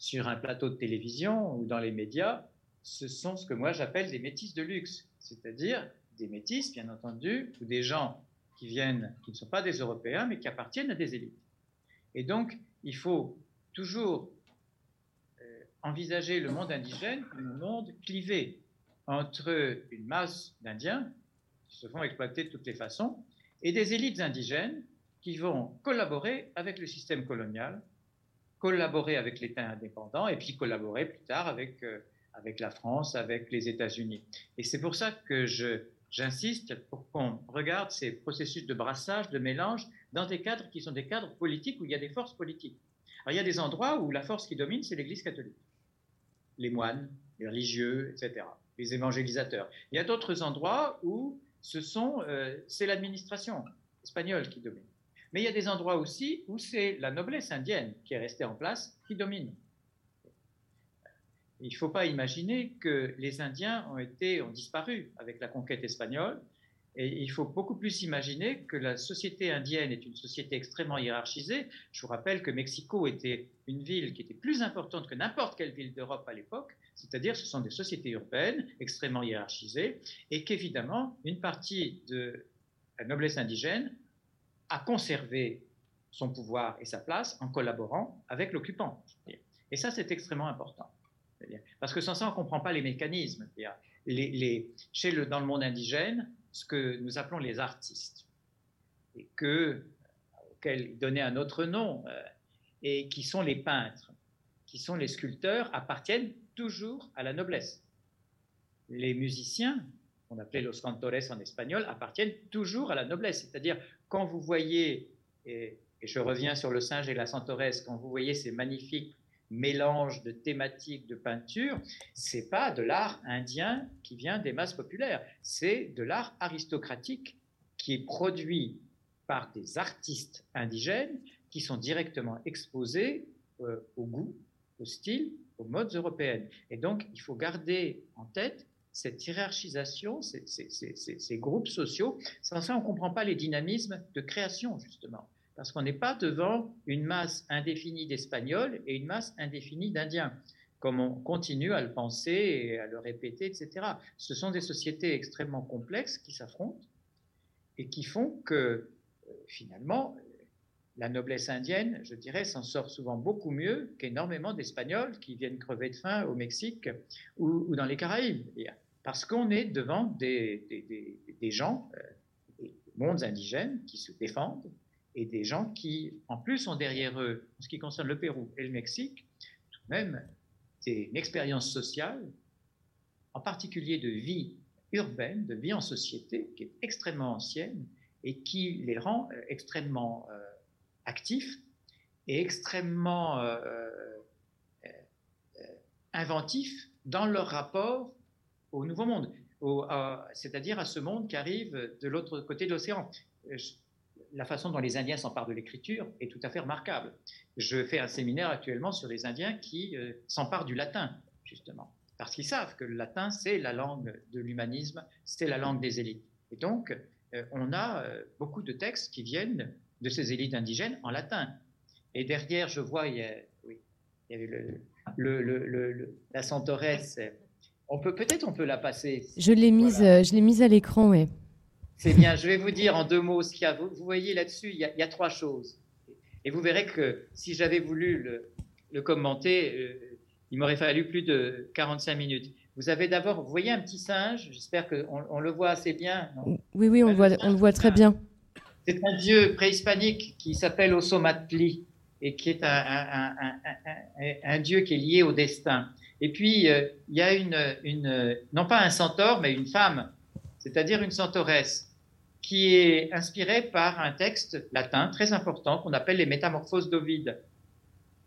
sur un plateau de télévision ou dans les médias, ce sont ce que moi j'appelle des métisses de luxe, c'est-à-dire des métisses, bien entendu, ou des gens qui viennent, qui ne sont pas des Européens, mais qui appartiennent à des élites. Et donc, il faut toujours envisager le monde indigène comme un monde clivé entre une masse d'Indiens qui se font exploiter de toutes les façons et des élites indigènes qui vont collaborer avec le système colonial, collaborer avec l'État indépendant et puis collaborer plus tard avec, euh, avec la France, avec les États-Unis. Et c'est pour ça que j'insiste pour qu'on regarde ces processus de brassage, de mélange dans des cadres qui sont des cadres politiques où il y a des forces politiques. Alors, il y a des endroits où la force qui domine, c'est l'Église catholique les moines, les religieux, etc., les évangélisateurs. Il y a d'autres endroits où ce euh, c'est l'administration espagnole qui domine. Mais il y a des endroits aussi où c'est la noblesse indienne qui est restée en place qui domine. Il ne faut pas imaginer que les Indiens ont, disparu avec la conquête espagnole. Et il faut beaucoup plus imaginer que la société indienne est une société extrêmement hiérarchisée. Je vous rappelle que Mexico était une ville qui était plus importante que n'importe quelle ville d'Europe à l'époque, c'est-à-dire ce sont des sociétés urbaines extrêmement hiérarchisées, et qu'évidemment, une partie de la noblesse indigène a conservé son pouvoir et sa place en collaborant avec l'occupant. Et ça, c'est extrêmement important. Parce que sans ça, on ne comprend pas les mécanismes. Les, les, chez le, dans le monde indigène, ce que nous appelons les artistes, et que, auxquels donner un autre nom, euh, et qui sont les peintres, qui sont les sculpteurs, appartiennent toujours à la noblesse. Les musiciens, qu'on appelait los cantores en espagnol, appartiennent toujours à la noblesse. C'est-à-dire, quand vous voyez, et, je reviens sur le singe et la centauresse, quand vous voyez ces magnifiques mélange de thématiques de peinture, c'est pas de l'art indien qui vient des masses populaires, c'est de l'art aristocratique qui est produit par des artistes indigènes qui sont directement exposés euh, au goût, au style, aux modes européennes. Et donc, il faut garder en tête cette hiérarchisation, ces, groupes sociaux. Sans ça, on ne comprend pas les dynamismes de création, justement parce qu'on n'est pas devant une masse indéfinie d'Espagnols et une masse indéfinie d'Indiens, comme on continue à le penser et à le répéter, etc. Ce sont des sociétés extrêmement complexes qui s'affrontent et qui font que finalement, la noblesse indienne, je dirais, s'en sort souvent beaucoup mieux qu'énormément d'Espagnols qui viennent crever de faim au Mexique ou, dans les Caraïbes. Parce qu'on est devant des, gens, euh, des mondes indigènes qui se défendent et des gens qui, en plus, ont derrière eux, en ce qui concerne le Pérou et le Mexique, tout de même, c'est une expérience sociale, en particulier de vie urbaine, de vie en société, qui est extrêmement ancienne et qui les rend euh, extrêmement euh, actifs et extrêmement euh, euh, euh, inventifs dans leur rapport au Nouveau Monde, c'est-à-dire à ce monde qui arrive de l'autre côté de l'océan. La façon dont les Indiens s'emparent de l'écriture est tout à fait remarquable. Je fais un séminaire actuellement sur les Indiens qui s'emparent du latin, justement, parce qu'ils savent que le latin, c'est la langue de l'humanisme, c'est la langue des élites. Et donc, on a beaucoup de textes qui viennent de ces élites indigènes en latin. Et derrière, je vois, il y a, oui, il y le, le, la Santoresse. On peut peut-être on peut la passer. Je l'ai mise, euh, je l'ai mise à l'écran, oui. C'est bien. Je vais vous dire en deux mots ce qu'il y a. Vous, voyez là-dessus, il, y a, trois choses. Et vous verrez que si j'avais voulu le, commenter, euh, il m'aurait fallu plus de 45 minutes. Vous avez d'abord, vous voyez un petit singe. J'espère qu'on on le voit assez bien. oui, oui, on, voit, on le voit très bien. C'est un dieu préhispanique qui s'appelle Osomatli et qui est un, dieu qui est lié au destin. Et puis, euh, il y a une, non pas un centaure, mais une femme, c'est-à-dire une centauresse, qui est inspirée par un texte latin très important qu'on appelle les Métamorphoses d'Ovide.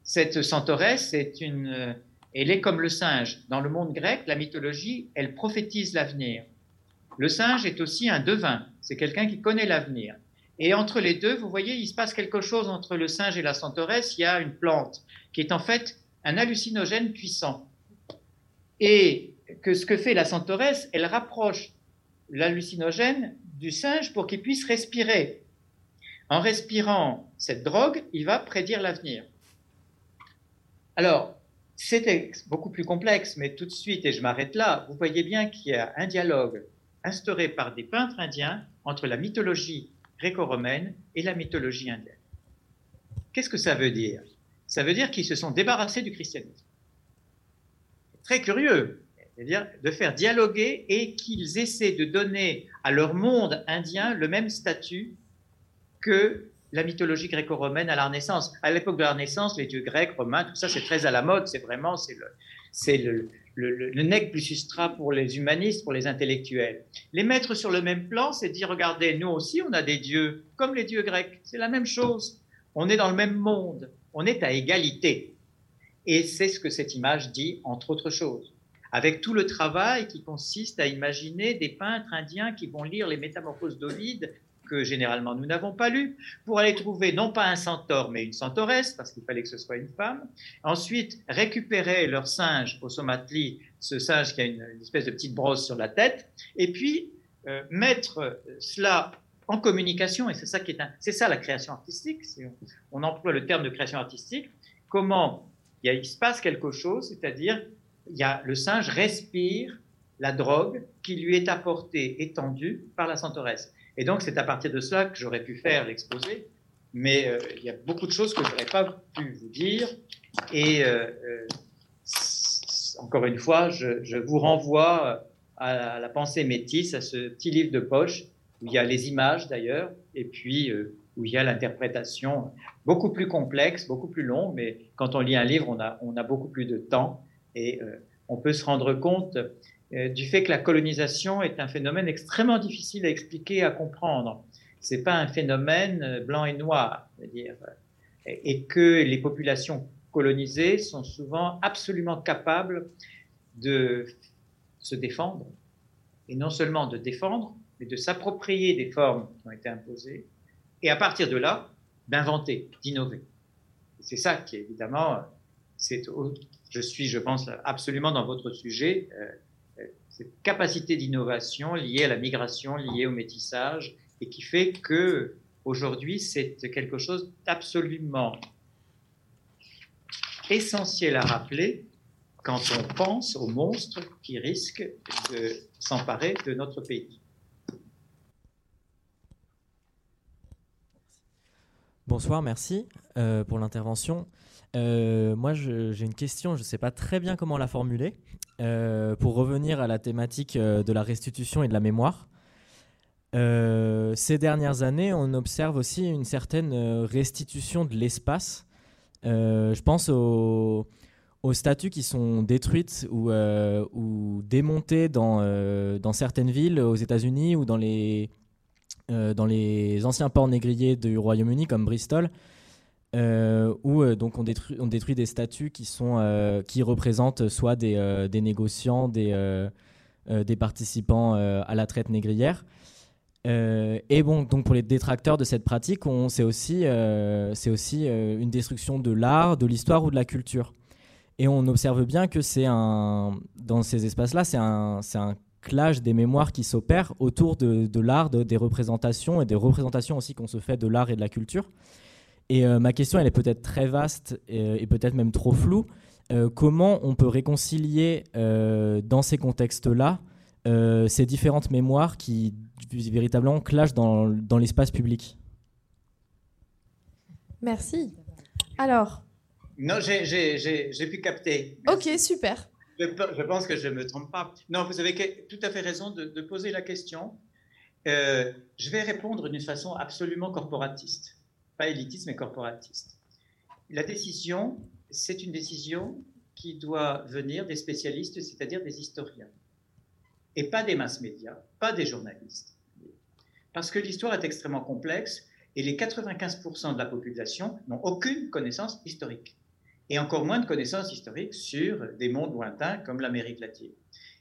Cette centauresse est une, elle est comme le singe. Dans le monde grec, la mythologie, elle prophétise l'avenir. Le singe est aussi un devin, c'est quelqu'un qui connaît l'avenir. Et entre les deux, vous voyez, il se passe quelque chose entre le singe et la centauresse. Il y a une plante qui est en fait un hallucinogène puissant. Et que ce que fait la centauresse, elle rapproche l'hallucinogène du singe pour qu'il puisse respirer. En respirant cette drogue, il va prédire l'avenir. Alors, c'était beaucoup plus complexe, mais tout de suite, et je m'arrête là, vous voyez bien qu'il y a un dialogue instauré par des peintres indiens entre la mythologie gréco-romaine et la mythologie indienne. Qu'est-ce que ça veut dire? Ça veut dire qu'ils se sont débarrassés du christianisme. Très curieux, c'est-à-dire de faire dialoguer et qu'ils essaient de donner à leur monde indien le même statut que la mythologie gréco-romaine à la Renaissance. À l'époque de la Renaissance, les dieux grecs, romains, tout ça, c'est très à la mode. C'est vraiment, c'est le, c'est le, le, nec plus ustra pour les humanistes, pour les intellectuels. Les mettre sur le même plan, c'est dire, regardez, nous aussi, on a des dieux, comme les dieux grecs. C'est la même chose. On est dans le même monde. On est à égalité. Et c'est ce que cette image dit, entre autres choses. Avec tout le travail qui consiste à imaginer des peintres indiens qui vont lire les métamorphoses d'Ovide généralement nous n'avons pas lu, pour aller trouver non pas un centaure, mais une centauresse, parce qu'il fallait que ce soit une femme. Ensuite, récupérer leur singe au somatli, ce singe qui a une, espèce de petite brosse sur la tête, et puis euh, mettre cela en communication, et c'est ça qui est, c'est ça la création artistique. On, on, emploie le terme de création artistique. Comment il, se passe quelque chose, c'est-à-dire il y le singe respire la drogue qui lui est apportée, étendue par la centauresse. Et donc, c'est à partir de cela que j'aurais pu faire l'exposé. Mais euh, il y a beaucoup de choses que je n'aurais pas pu vous dire. Et euh, euh, encore une fois, je, vous renvoie à la pensée métisse, à ce petit livre de poche, où il y a les images d'ailleurs, et puis où il y a l'interprétation beaucoup plus complexe, beaucoup plus long, mais quand on lit un livre, on a, beaucoup plus de temps et on peut se rendre compte du fait que la colonisation est un phénomène extrêmement difficile à expliquer, à comprendre. C'est pas un phénomène euh, blanc et noir, dire, et que les populations colonisées sont souvent absolument capables de se défendre, et non seulement de défendre, mais de s'approprier des formes qui ont été imposées, et à partir de là, d'inventer, d'innover. C'est ça qui, évidemment, c'est, je suis, je pense, absolument dans votre sujet. Cette capacité d'innovation liée à la migration, liée au métissage, et qui fait que aujourd'hui c'est quelque chose d'absolument essentiel à rappeler quand on pense aux monstres qui risquent de s'emparer de notre pays. Bonsoir, merci euh, pour l'intervention. Euh, moi, j'ai une question, je ne sais pas très bien comment la formuler. Euh, pour revenir à la thématique de la restitution et de la mémoire, ces dernières années, on observe aussi une certaine restitution de l'espace. je pense aux, statues qui sont détruites ou, ou démontées dans, certaines villes aux États-Unis ou euh, dans les anciens ports négriers du Royaume-Uni comme Bristol, euh, où euh, donc on détruit, des statues qui, sont, qui représentent soit des, négociants, des, participants à la traite négrière. et bon, donc pour les détracteurs de cette pratique, c'est aussi, c'est aussi une destruction de l'art, de l'histoire ou de la culture. Et on observe bien que c'est un, dans ces espaces-là, c'est un, un clash des mémoires qui s'opèrent autour de, l'art, des représentations et des représentations aussi qu'on se fait de l'art et de la culture. Et euh, ma question, elle est peut-être très vaste et, peut-être même trop floue. Euh, comment on peut réconcilier euh, dans ces contextes-là ces différentes mémoires qui véritablement clashent dans, dans l'espace public? Merci. Alors. Non, j'ai pu capter. Ok, super. Je, pense que je ne me trompe pas. Non, vous avez tout à fait raison de, poser la question. Euh, je vais répondre d'une façon absolument corporatiste. Pas élitiste, mais corporatiste. La décision, c'est une décision qui doit venir des spécialistes, c'est-à-dire des historiens. Et pas des masses médias, pas des journalistes. Parce que l'histoire est extrêmement complexe et les 95% de la population n'ont aucune connaissance historique et encore moins de connaissances historiques sur des mondes lointains comme l'Amérique latine.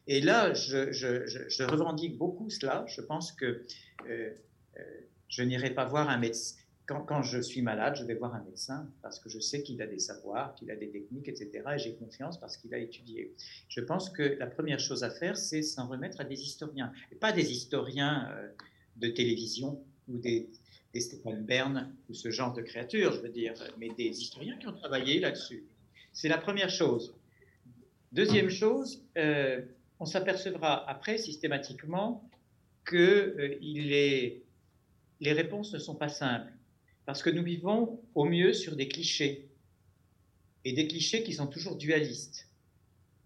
Et là, je, revendique beaucoup cela. Je pense que euh, euh, je n'irai pas voir un médecin. Quand, je suis malade, je vais voir un médecin parce que je sais qu'il a des savoirs, qu'il a des techniques, etc. Et j'ai confiance parce qu'il a étudié. Je pense que la première chose à faire, c'est s'en remettre à des historiens. Pas des historiens euh, de télévision ou des, des Stéphane Bern ou ce genre de créatures, je veux dire, mais des historiens qui ont travaillé là-dessus. C'est la première chose. Deuxième chose, euh, on s'apercevra après systématiquement que euh, les réponses ne sont pas simples, parce que nous vivons au mieux sur des clichés, et des clichés qui sont toujours dualistes.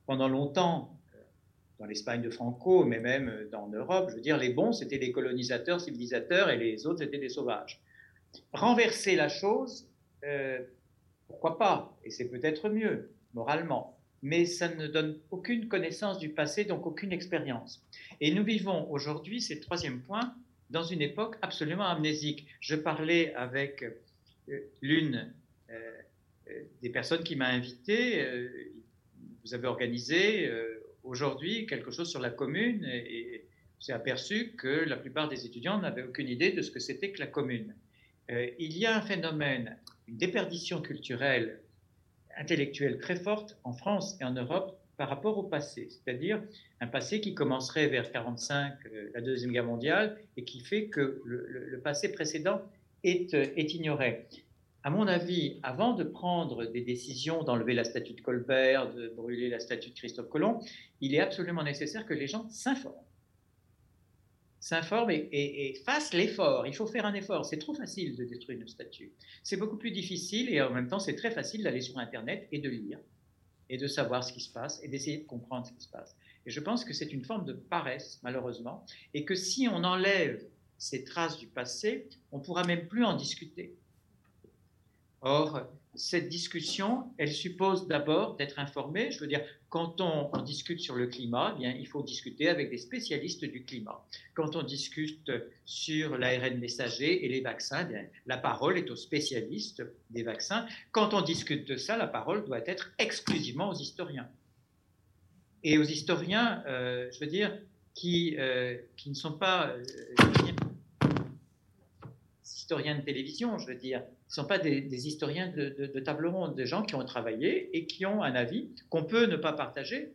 Pendant longtemps, dans l'Espagne de Franco, mais même dans l'Europe, je veux dire, les bons, c'était les colonisateurs, civilisateurs, et les autres, c'était des sauvages. Renverser la chose, euh, pourquoi pas? Et c'est peut-être mieux, moralement. Mais ça ne donne aucune connaissance du passé, donc aucune expérience. Et nous vivons aujourd'hui, c'est le troisième point, dans une époque absolument amnésique. Je parlais avec euh, l'une euh, des personnes qui m'a invité. vous avez organisé aujourd'hui quelque chose sur la commune et, s'est aperçu que la plupart des étudiants n'avaient aucune idée de ce que c'était que la commune. Euh, il y a un phénomène, une déperdition culturelle, intellectuelle très forte en France et en Europe par rapport au passé, c'est-à-dire un passé qui commencerait vers 45, euh, la Deuxième Guerre mondiale, et qui fait que le, passé précédent euh, est ignoré à mon avis, avant de prendre des décisions d'enlever la statue de Colbert, de brûler la statue de Christophe Colomb, il est absolument nécessaire que les gens s'informent. S'informent et, fassent l'effort. Il faut faire un effort. C'est trop facile de détruire une statue. C'est beaucoup plus difficile et en même temps, c'est très facile d'aller sur Internet et de lire et de savoir ce qui se passe et d'essayer de comprendre ce qui se passe. Et je pense que c'est une forme de paresse, malheureusement, et que si on enlève ces traces du passé, on pourra même plus en discuter. Or, cette discussion, elle suppose d'abord d'être informé. Je veux dire, quand on, discute sur le climat, eh bien, il faut discuter avec des spécialistes du climat. Quand on discute sur l'ARN messager et les vaccins, eh la parole est aux spécialistes des vaccins. Quand on discute de ça, la parole doit être exclusivement aux historiens. Et aux historiens, euh, je veux dire, qui, euh, qui ne sont pas euh, historiens de télévision, je veux dire. Ce ne sont pas des, historiens de, table ronde, des gens qui ont travaillé et qui ont un avis qu'on peut ne pas partager.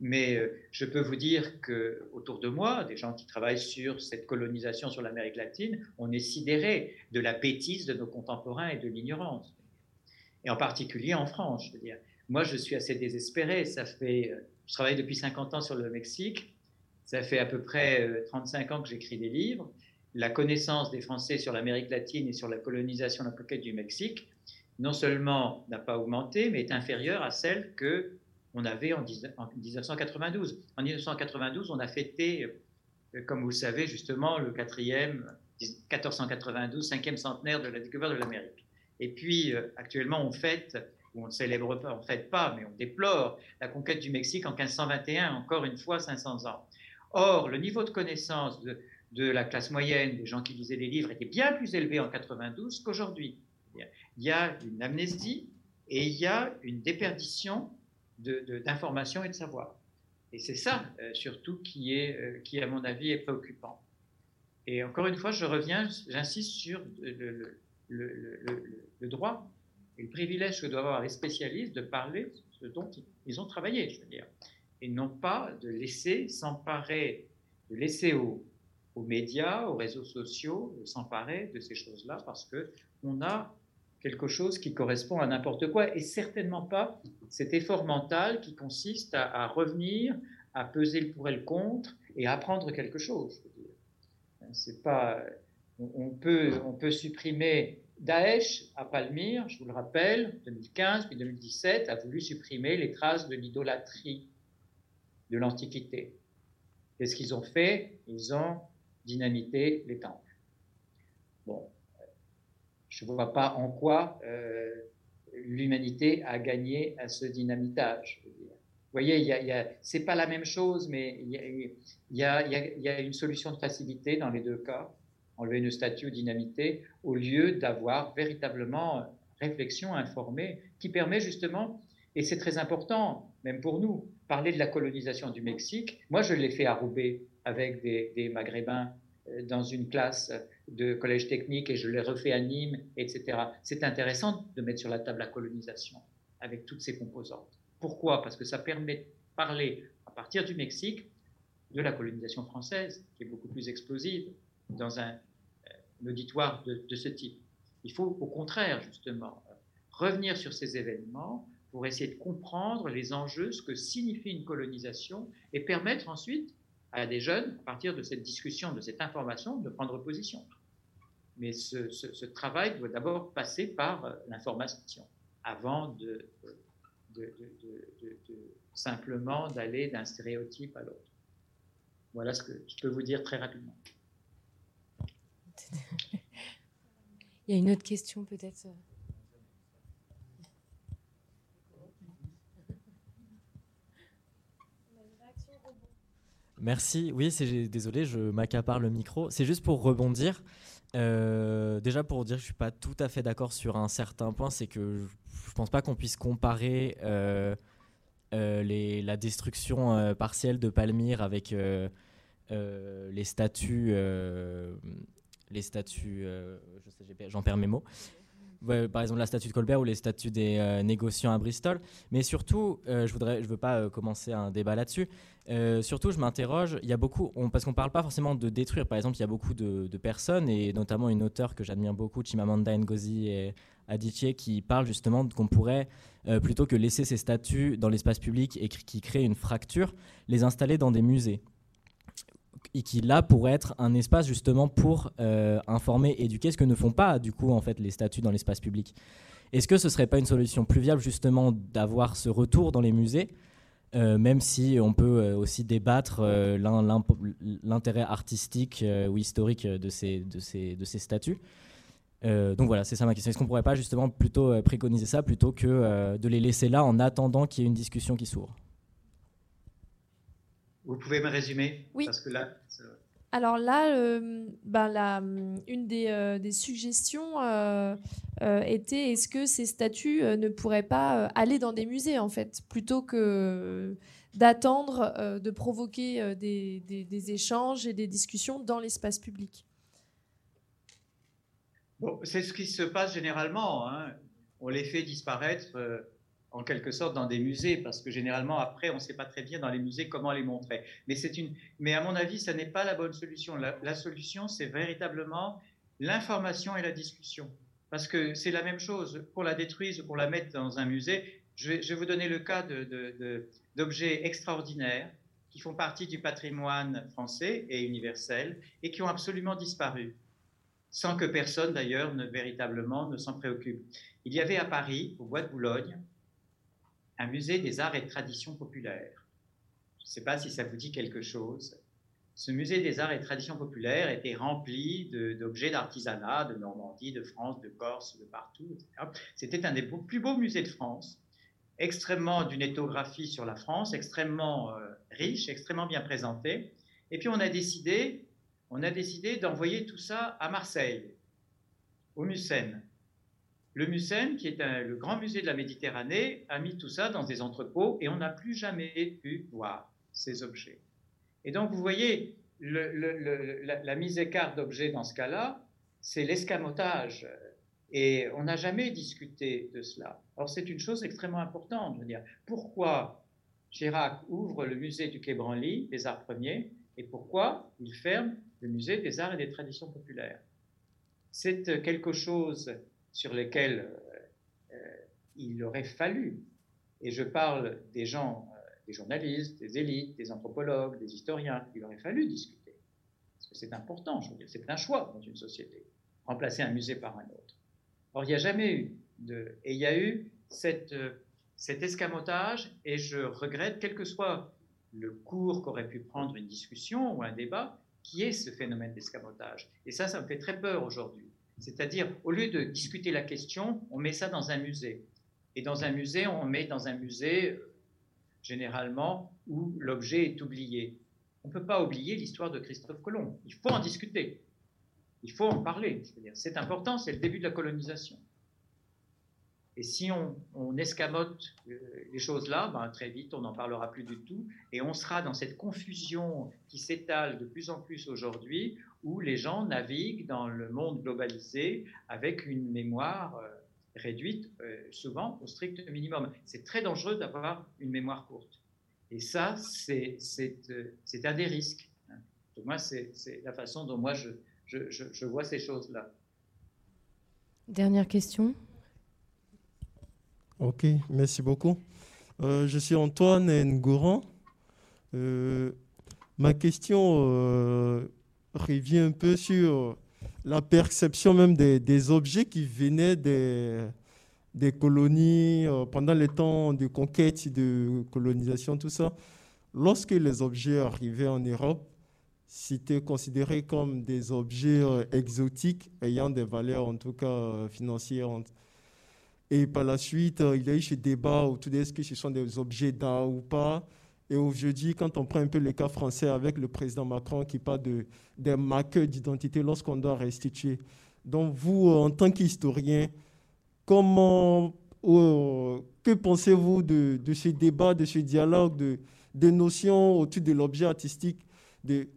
Mais euh, je peux vous dire que autour de moi, des gens qui travaillent sur cette colonisation sur l'Amérique latine, on est sidéré de la bêtise de nos contemporains et de l'ignorance. Et en particulier en France, je veux dire. Moi, je suis assez désespéré. Ça fait, euh, je travaille depuis 50 ans sur le Mexique. Ça fait à peu près 35 euh, ans que j'écris des livres. La connaissance des Français sur l'Amérique latine et sur la colonisation de la conquête du Mexique, non seulement n'a pas augmenté, mais est inférieure à celle que on avait en, 1992. En 1992, on a fêté, euh, comme vous le savez, justement, le quatrième, 1492, cinquième centenaire de la découverte de l'Amérique. Et puis, euh, actuellement, on fête, ou on ne célèbre pas, on ne fête pas, mais on déplore la conquête du Mexique en 1521, encore une fois 500 ans. Or, le niveau de connaissance de, de la classe moyenne, des gens qui lisaient les livres, était bien plus élevé en 92 qu'aujourd'hui. Il y a une amnésie et il y a une déperdition d'informations et de savoir. Et c'est ça, euh, surtout, qui, est, euh, qui, à mon avis, est préoccupant. Et encore une fois, je reviens, j'insiste sur le, le, droit et le privilège que doivent avoir les spécialistes de parler de ce dont ils ont travaillé, je veux dire, et non pas de laisser s'emparer, de laisser aux, aux médias, aux réseaux sociaux s'emparer de ces choses-là parce que on a quelque chose qui correspond à n'importe quoi et certainement pas cet effort mental qui consiste à, revenir, à peser le pour et le contre et à apprendre quelque chose. C'est pas, on, peut, on peut supprimer Daesh à Palmyre, je vous le rappelle, 2015 puis 2017 a voulu supprimer les traces de l'idolâtrie de l'Antiquité. Qu'est-ce qu'ils ont fait? Ils ont dynamité les temples. Bon, je ne vois pas en quoi euh, l'humanité a gagné à ce dynamitage. Vous voyez, c'est pas la même chose, mais il y, a, une solution de facilité dans les deux cas, enlever une statue dynamiter, au lieu d'avoir véritablement réflexion informée qui permet justement, et c'est très important, même pour nous, parler de la colonisation du Mexique. Moi, je l'ai fait à Roubaix avec des, Maghrébins euh, dans une classe de collège technique et je l'ai refait à Nîmes, etc. C'est intéressant de mettre sur la table la colonisation avec toutes ses composantes. Pourquoi? Parce que ça permet de parler à partir du Mexique de la colonisation française, qui est beaucoup plus explosive dans un, euh, auditoire de, ce type. Il faut au contraire, justement, revenir sur ces événements pour essayer de comprendre les enjeux, ce que signifie une colonisation, et permettre ensuite à des jeunes, à partir de cette discussion, de cette information, de prendre position. Mais ce, travail doit d'abord passer par euh, l'information, avant de, de, simplement d'aller d'un stéréotype à l'autre. Voilà ce que je peux vous dire très rapidement. Il y a une autre question peut-être Merci. Oui, c'est désolé, je m'accapare le micro. C'est juste pour rebondir. Euh, déjà pour dire que je suis pas tout à fait d'accord sur un certain point, c'est que je, pense pas qu'on puisse comparer euh, euh, la destruction partielle de Palmyre avec les statues, les statues, j'en perds mes mots par exemple la statue de Colbert ou les statues des négociants à Bristol. Mais surtout, je ne je veux pas commencer un débat là-dessus. Surtout, je m'interroge, il y a beaucoup, parce qu'on ne parle pas forcément de détruire. Par exemple, il y a beaucoup de, personnes, et notamment une auteure que j'admire beaucoup, Chimamanda Ngozi et Adichie, qui parle justement qu'on pourrait, plutôt que laisser ces statues dans l'espace public et qui créent une fracture, les installer dans des musées et qui là pourrait être un espace justement pour euh, informer, éduquer, ce que ne font pas du coup en fait les statuts dans l'espace public. Est-ce que ce serait pas une solution plus viable justement d'avoir ce retour dans les musées, euh, même si on peut euh, aussi débattre l'intérêt artistique ou historique de ces, de ces, de ces statuts donc voilà, c'est ça ma question. Est-ce qu'on pourrait pas justement plutôt préconiser ça plutôt que de les laisser là en attendant qu'il y ait une discussion qui s'ouvre? Vous pouvez me résumer? Oui. Parce que là, alors là, euh, ben la, une des, euh, suggestions euh, était est-ce que ces statues ne pourraient pas aller dans des musées en fait, plutôt que d'attendre de provoquer des, des, échanges et des discussions dans l'espace public? Bon, c'est ce qui se passe généralement. Hein. On les fait disparaître en quelque sorte dans des musées, parce que généralement après on ne sait pas très bien dans les musées comment les montrer. Mais une, mais à mon avis, ça n'est pas la bonne solution. La, solution, c'est véritablement l'information et la discussion, parce que c'est la même chose. Pour la détruire ou pour la mettre dans un musée, je vais, vous donner le cas d'objets extraordinaires qui font partie du patrimoine français et universel et qui ont absolument disparu, sans que personne d'ailleurs ne véritablement ne s'en préoccupe. Il y avait à Paris, au Bois de Boulogne, un musée des arts et traditions populaires. Je ne sais pas si ça vous dit quelque chose. Ce musée des arts et traditions populaires était rempli d'objets d'artisanat de Normandie, de France, de Corse, de partout. C'était un des plus beaux musées de France extrêmement d'une éthographie sur la France, extrêmement euh, riche, extrêmement bien présenté. Et puis on a décidé, on a décidé d'envoyer tout ça à Marseille, au Mucène. Le Mucène, qui est le grand musée de la Méditerranée, a mis tout ça dans des entrepôts et on n'a plus jamais pu voir ces objets. Et donc vous voyez, la, la, mise écart d'objets dans ce cas-là, c'est l'escamotage et on n'a jamais discuté de cela. Or, c'est une chose extrêmement importante. Je dire, pourquoi Chirac ouvre le musée du Quai Branly, des arts premiers, et pourquoi il ferme le musée des arts et des traditions populaires? C'est quelque chose sur lequel euh, euh, il aurait fallu, et je parle des gens, euh, des journalistes, des élites, des anthropologues, des historiens, il aurait fallu discuter. Parce que c'est important, c'est un choix dans une société, remplacer un musée par un autre. Or, il n'y a jamais eu de. Et il y a eu cet escamotage, et je regrette, quel que soit le cours qu'aurait pu prendre une discussion ou un débat, qui est ce phénomène d'escamotage. Et ça, ça me fait très peur aujourd'hui. C'est-à-dire, au lieu de discuter la question, on met ça dans un musée. Et dans un musée, on met dans un musée, euh, généralement, où l'objet est oublié. On ne peut pas oublier l'histoire de Christophe Colomb. Il faut en discuter. Il faut en parler. C'est important, c'est le début de la colonisation. Et si on, escamote euh, les choses là, ben, très vite, on n'en parlera plus du tout. Et on sera dans cette confusion qui s'étale de plus en plus aujourd'hui, où les gens naviguent dans le monde globalisé avec une mémoire euh, réduite, euh, souvent au strict minimum. C'est très dangereux d'avoir une mémoire courte. Et ça, c'est un des risques. Hein. Moi, c'est la façon dont moi je, je, vois ces choses-là. Dernière question. Ok, merci beaucoup. Euh, je suis Antoine Ngouran. Euh, ma question euh, revient un peu sur la perception même des, objets qui venaient des, colonies pendant les temps de conquête, de colonisation, tout ça. Lorsque les objets arrivaient en Europe, c'était considéré comme des objets euh, exotiques ayant des valeurs en tout cas euh, financières. Et par la suite, euh, il y a eu ce débat autour de est-ce que ce sont des objets d'art ou pas. Et aujourd'hui, quand on prend un peu le cas français avec le président Macron qui parle de, des marqueurs d'identité lorsqu'on doit restituer. Donc vous, en tant qu'historien, comment, que pensez-vous de, de, ce débat, de ce dialogue, de, des notions autour de l'objet artistique de,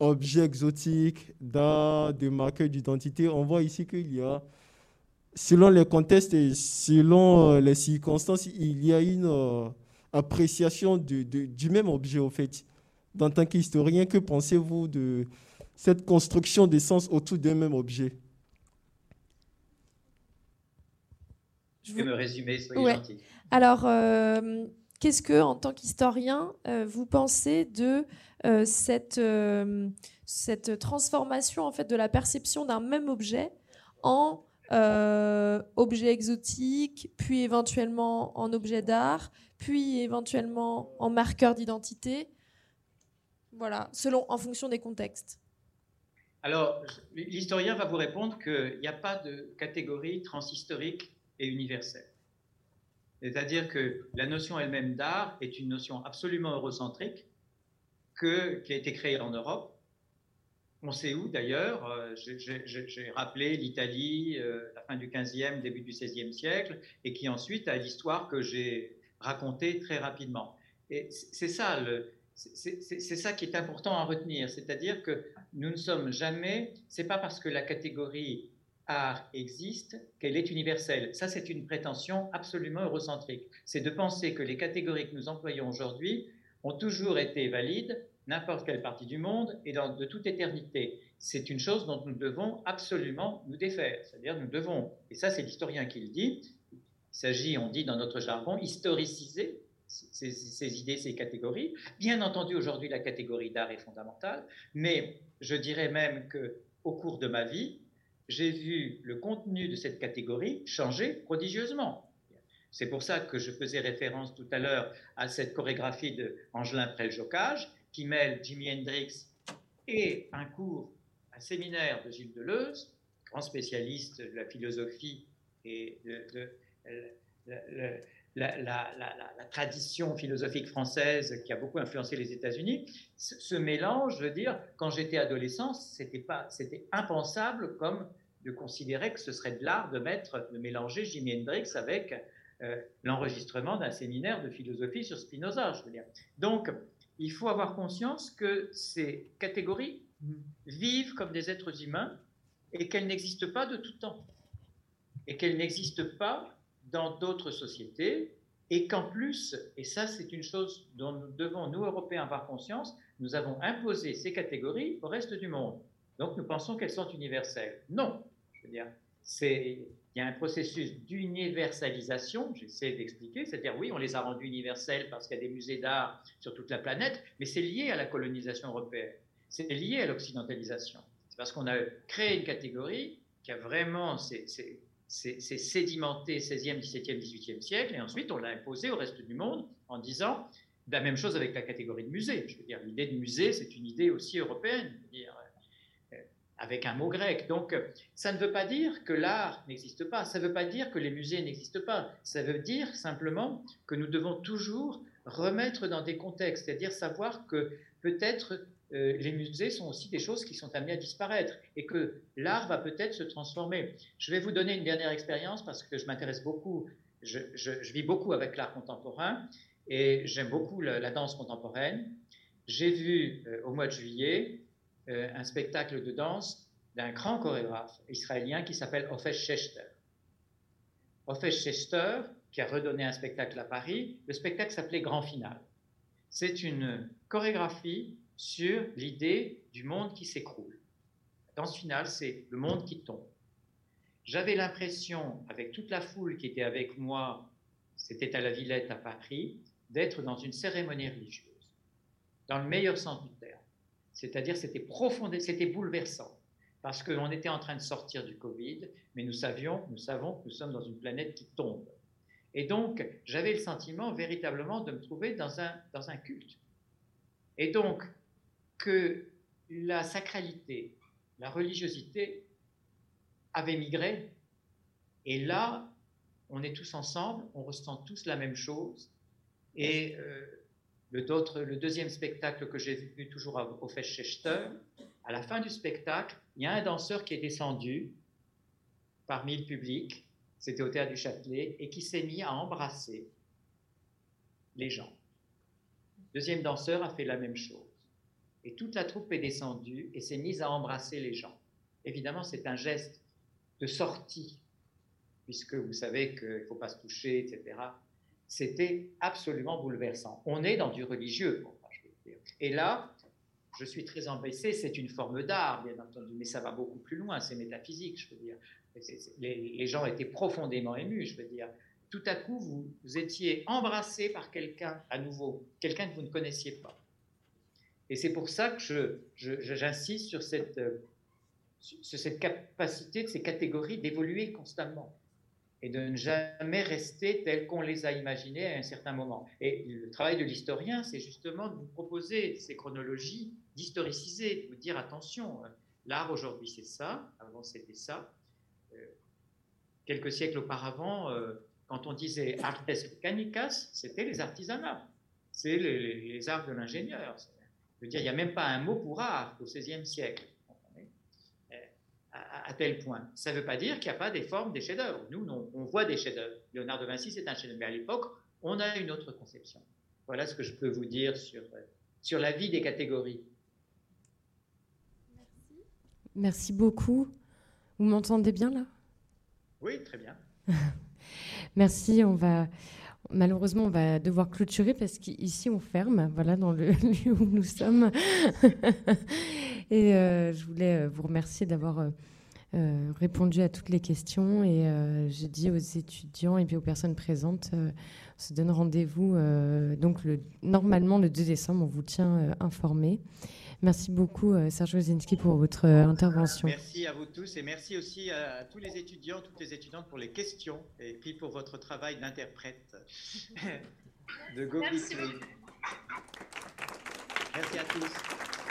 objets exotiques, d'art, de marqueurs d'identité, on voit ici qu'il y a, selon les contextes et selon euh, les circonstances, il y a une euh, appréciation du même objet, au fait. En tant qu'historien, que pensez-vous de cette construction des sens autour d'un même objet? Je vais me résumer, soyez gentil. Alors, euh, qu'est-ce que, en tant qu'historien, vous pensez de euh, cette, euh, cette transformation en fait de la perception d'un même objet en euh, objet exotique, puis éventuellement en objet d'art, puis éventuellement en marqueur d'identité. Voilà, selon, en fonction des contextes. Alors, l'historien va vous répondre qu'il n'y a pas de catégorie transhistorique et universelle. C'est-à-dire que la notion elle-même d'art est une notion absolument eurocentrique que, qui a été créé en Europe. On sait où d'ailleurs, euh, j'ai rappelé l'Italie, euh, la fin du 15e, début du 16e siècle, et qui ensuite a l'histoire que j'ai racontée très rapidement. Et c'est ça, c'est ça qui est important à retenir, c'est-à-dire que nous ne sommes jamais, c'est pas parce que la catégorie art existe qu'elle est universelle. Ça, c'est une prétention absolument eurocentrique. C'est de penser que les catégories que nous employons aujourd'hui ont toujours été valides, n'importe quelle partie du monde et de toute éternité. C'est une chose dont nous devons absolument nous défaire. C'est-à-dire, nous devons, et ça c'est l'historien qui le dit, il s'agit, on dit dans notre jargon, historiciser ces, idées, ces catégories. Bien entendu, aujourd'hui, la catégorie d'art est fondamentale, mais je dirais même que au cours de ma vie, j'ai vu le contenu de cette catégorie changer prodigieusement. C'est pour ça que je faisais référence tout à l'heure à cette chorégraphie de Angelin Preljocage qui mêle Jimi Hendrix et un cours, un séminaire de Gilles Deleuze, grand spécialiste de la philosophie et de, la, tradition philosophique française qui a beaucoup influencé les États-Unis. Ce, mélange, je veux dire, quand j'étais adolescent, c'était pas, c'était impensable comme de considérer que ce serait de l'art de mettre, de mélanger Jimi Hendrix avec euh, l'enregistrement d'un séminaire de philosophie sur Spinoza, je veux dire. Donc, il faut avoir conscience que ces catégories vivent comme des êtres humains et qu'elles n'existent pas de tout temps et qu'elles n'existent pas dans d'autres sociétés et qu'en plus, et ça c'est une chose dont nous devons, nous Européens, avoir conscience, nous avons imposé ces catégories au reste du monde. Donc nous pensons qu'elles sont universelles. Non, je veux dire, il y a un processus d'universalisation, j'essaie d'expliquer, c'est-à-dire oui, on les a rendus universels parce qu'il y a des musées d'art sur toute la planète, mais c'est lié à la colonisation européenne, c'est lié à l'occidentalisation. C'est parce qu'on a créé une catégorie qui a vraiment c'est sédimenté 16e, 17e, 18e siècle, et ensuite on l'a imposé au reste du monde en disant la même chose avec la catégorie de musée. Je veux dire, l'idée de musée, c'est une idée aussi européenne. dire, avec un mot grec. Donc, ça ne veut pas dire que l'art n'existe pas, ça ne veut pas dire que les musées n'existent pas, ça veut dire simplement que nous devons toujours remettre dans des contextes, c'est-à-dire savoir que peut-être euh, les musées sont aussi des choses qui sont amenées à disparaître et que l'art va peut-être se transformer. Je vais vous donner une dernière expérience parce que je m'intéresse beaucoup, je, vis beaucoup avec l'art contemporain et j'aime beaucoup la, danse contemporaine. J'ai vu euh, au mois de juillet euh, un spectacle de danse d'un grand chorégraphe israélien qui s'appelle Ofesh Shechter. Ofesh Shechter, qui a redonné un spectacle à Paris, le spectacle s'appelait Grand Final. C'est une chorégraphie sur l'idée du monde qui s'écroule. La danse finale, c'est le monde qui tombe. J'avais l'impression, avec toute la foule qui était avec moi, c'était à la Villette à Paris, d'être dans une cérémonie religieuse, dans le meilleur sens du terme. C'est-à-dire, c'était profond, c'était bouleversant, parce qu'on était en train de sortir du Covid, mais nous savions, nous savons que nous sommes dans une planète qui tombe. Et donc, j'avais le sentiment véritablement de me trouver dans un, dans un culte. Et donc, que la sacralité, la religiosité avait migré. Et là, on est tous ensemble, on ressent tous la même chose. Et euh, le, deuxième spectacle que j'ai vu toujours au Festschechter, à la fin du spectacle, il y a un danseur qui est descendu parmi le public, c'était au théâtre du Châtelet, et qui s'est mis à embrasser les gens. deuxième danseur a fait la même chose. Et toute la troupe est descendue et s'est mise à embrasser les gens. Évidemment, c'est un geste de sortie, puisque vous savez qu'il ne faut pas se toucher, etc c'était absolument bouleversant. On est dans du religieux. Et là, je suis très embêté, c'est une forme d'art, bien entendu, mais ça va beaucoup plus loin, c'est métaphysique, je veux dire. Les, gens étaient profondément émus, je veux dire. Tout à coup, vous, étiez embrassé par quelqu'un à nouveau, quelqu'un que vous ne connaissiez pas. Et c'est pour ça que j'insiste sur cette, sur cette capacité de ces catégories d'évoluer constamment et de ne jamais rester tels qu'on les a imaginés à un certain moment. Et le travail de l'historien, c'est justement de vous proposer ces chronologies, d'historiciser, de vous dire attention, euh, l'art aujourd'hui c'est ça, avant c'était ça. Euh, quelques siècles auparavant, euh, quand on disait artes mechanicas, c'était les artisanats, c'est les, arts de l'ingénieur. Je veux dire, il n'y a même pas un mot pour art au XVIe siècle à, tel point. Ça ne veut pas dire qu'il n'y a pas des formes, des chefs-d'œuvre. Nous, on voit des chefs-d'œuvre. Léonard de Vinci, c'est un chef-d'œuvre. Mais à l'époque, on a une autre conception. Voilà ce que je peux vous dire sur, sur la vie des catégories. Merci. Merci beaucoup. Vous m'entendez bien là? Oui, très bien. Merci. On va malheureusement on va devoir clôturer parce qu'ici on ferme. Voilà dans le lieu où nous sommes. Et euh, je voulais euh, vous remercier d'avoir répondu à toutes les questions et j'ai dit aux étudiants et aux personnes présentes, on se donne rendez-vous donc le, normalement le 2 décembre, on vous tient informé. Merci beaucoup, Serge Wozinski, pour votre intervention. Merci à vous tous et merci aussi à tous les étudiants, toutes les étudiantes pour les questions et puis pour votre travail d'interprète de Go Merci. merci à tous.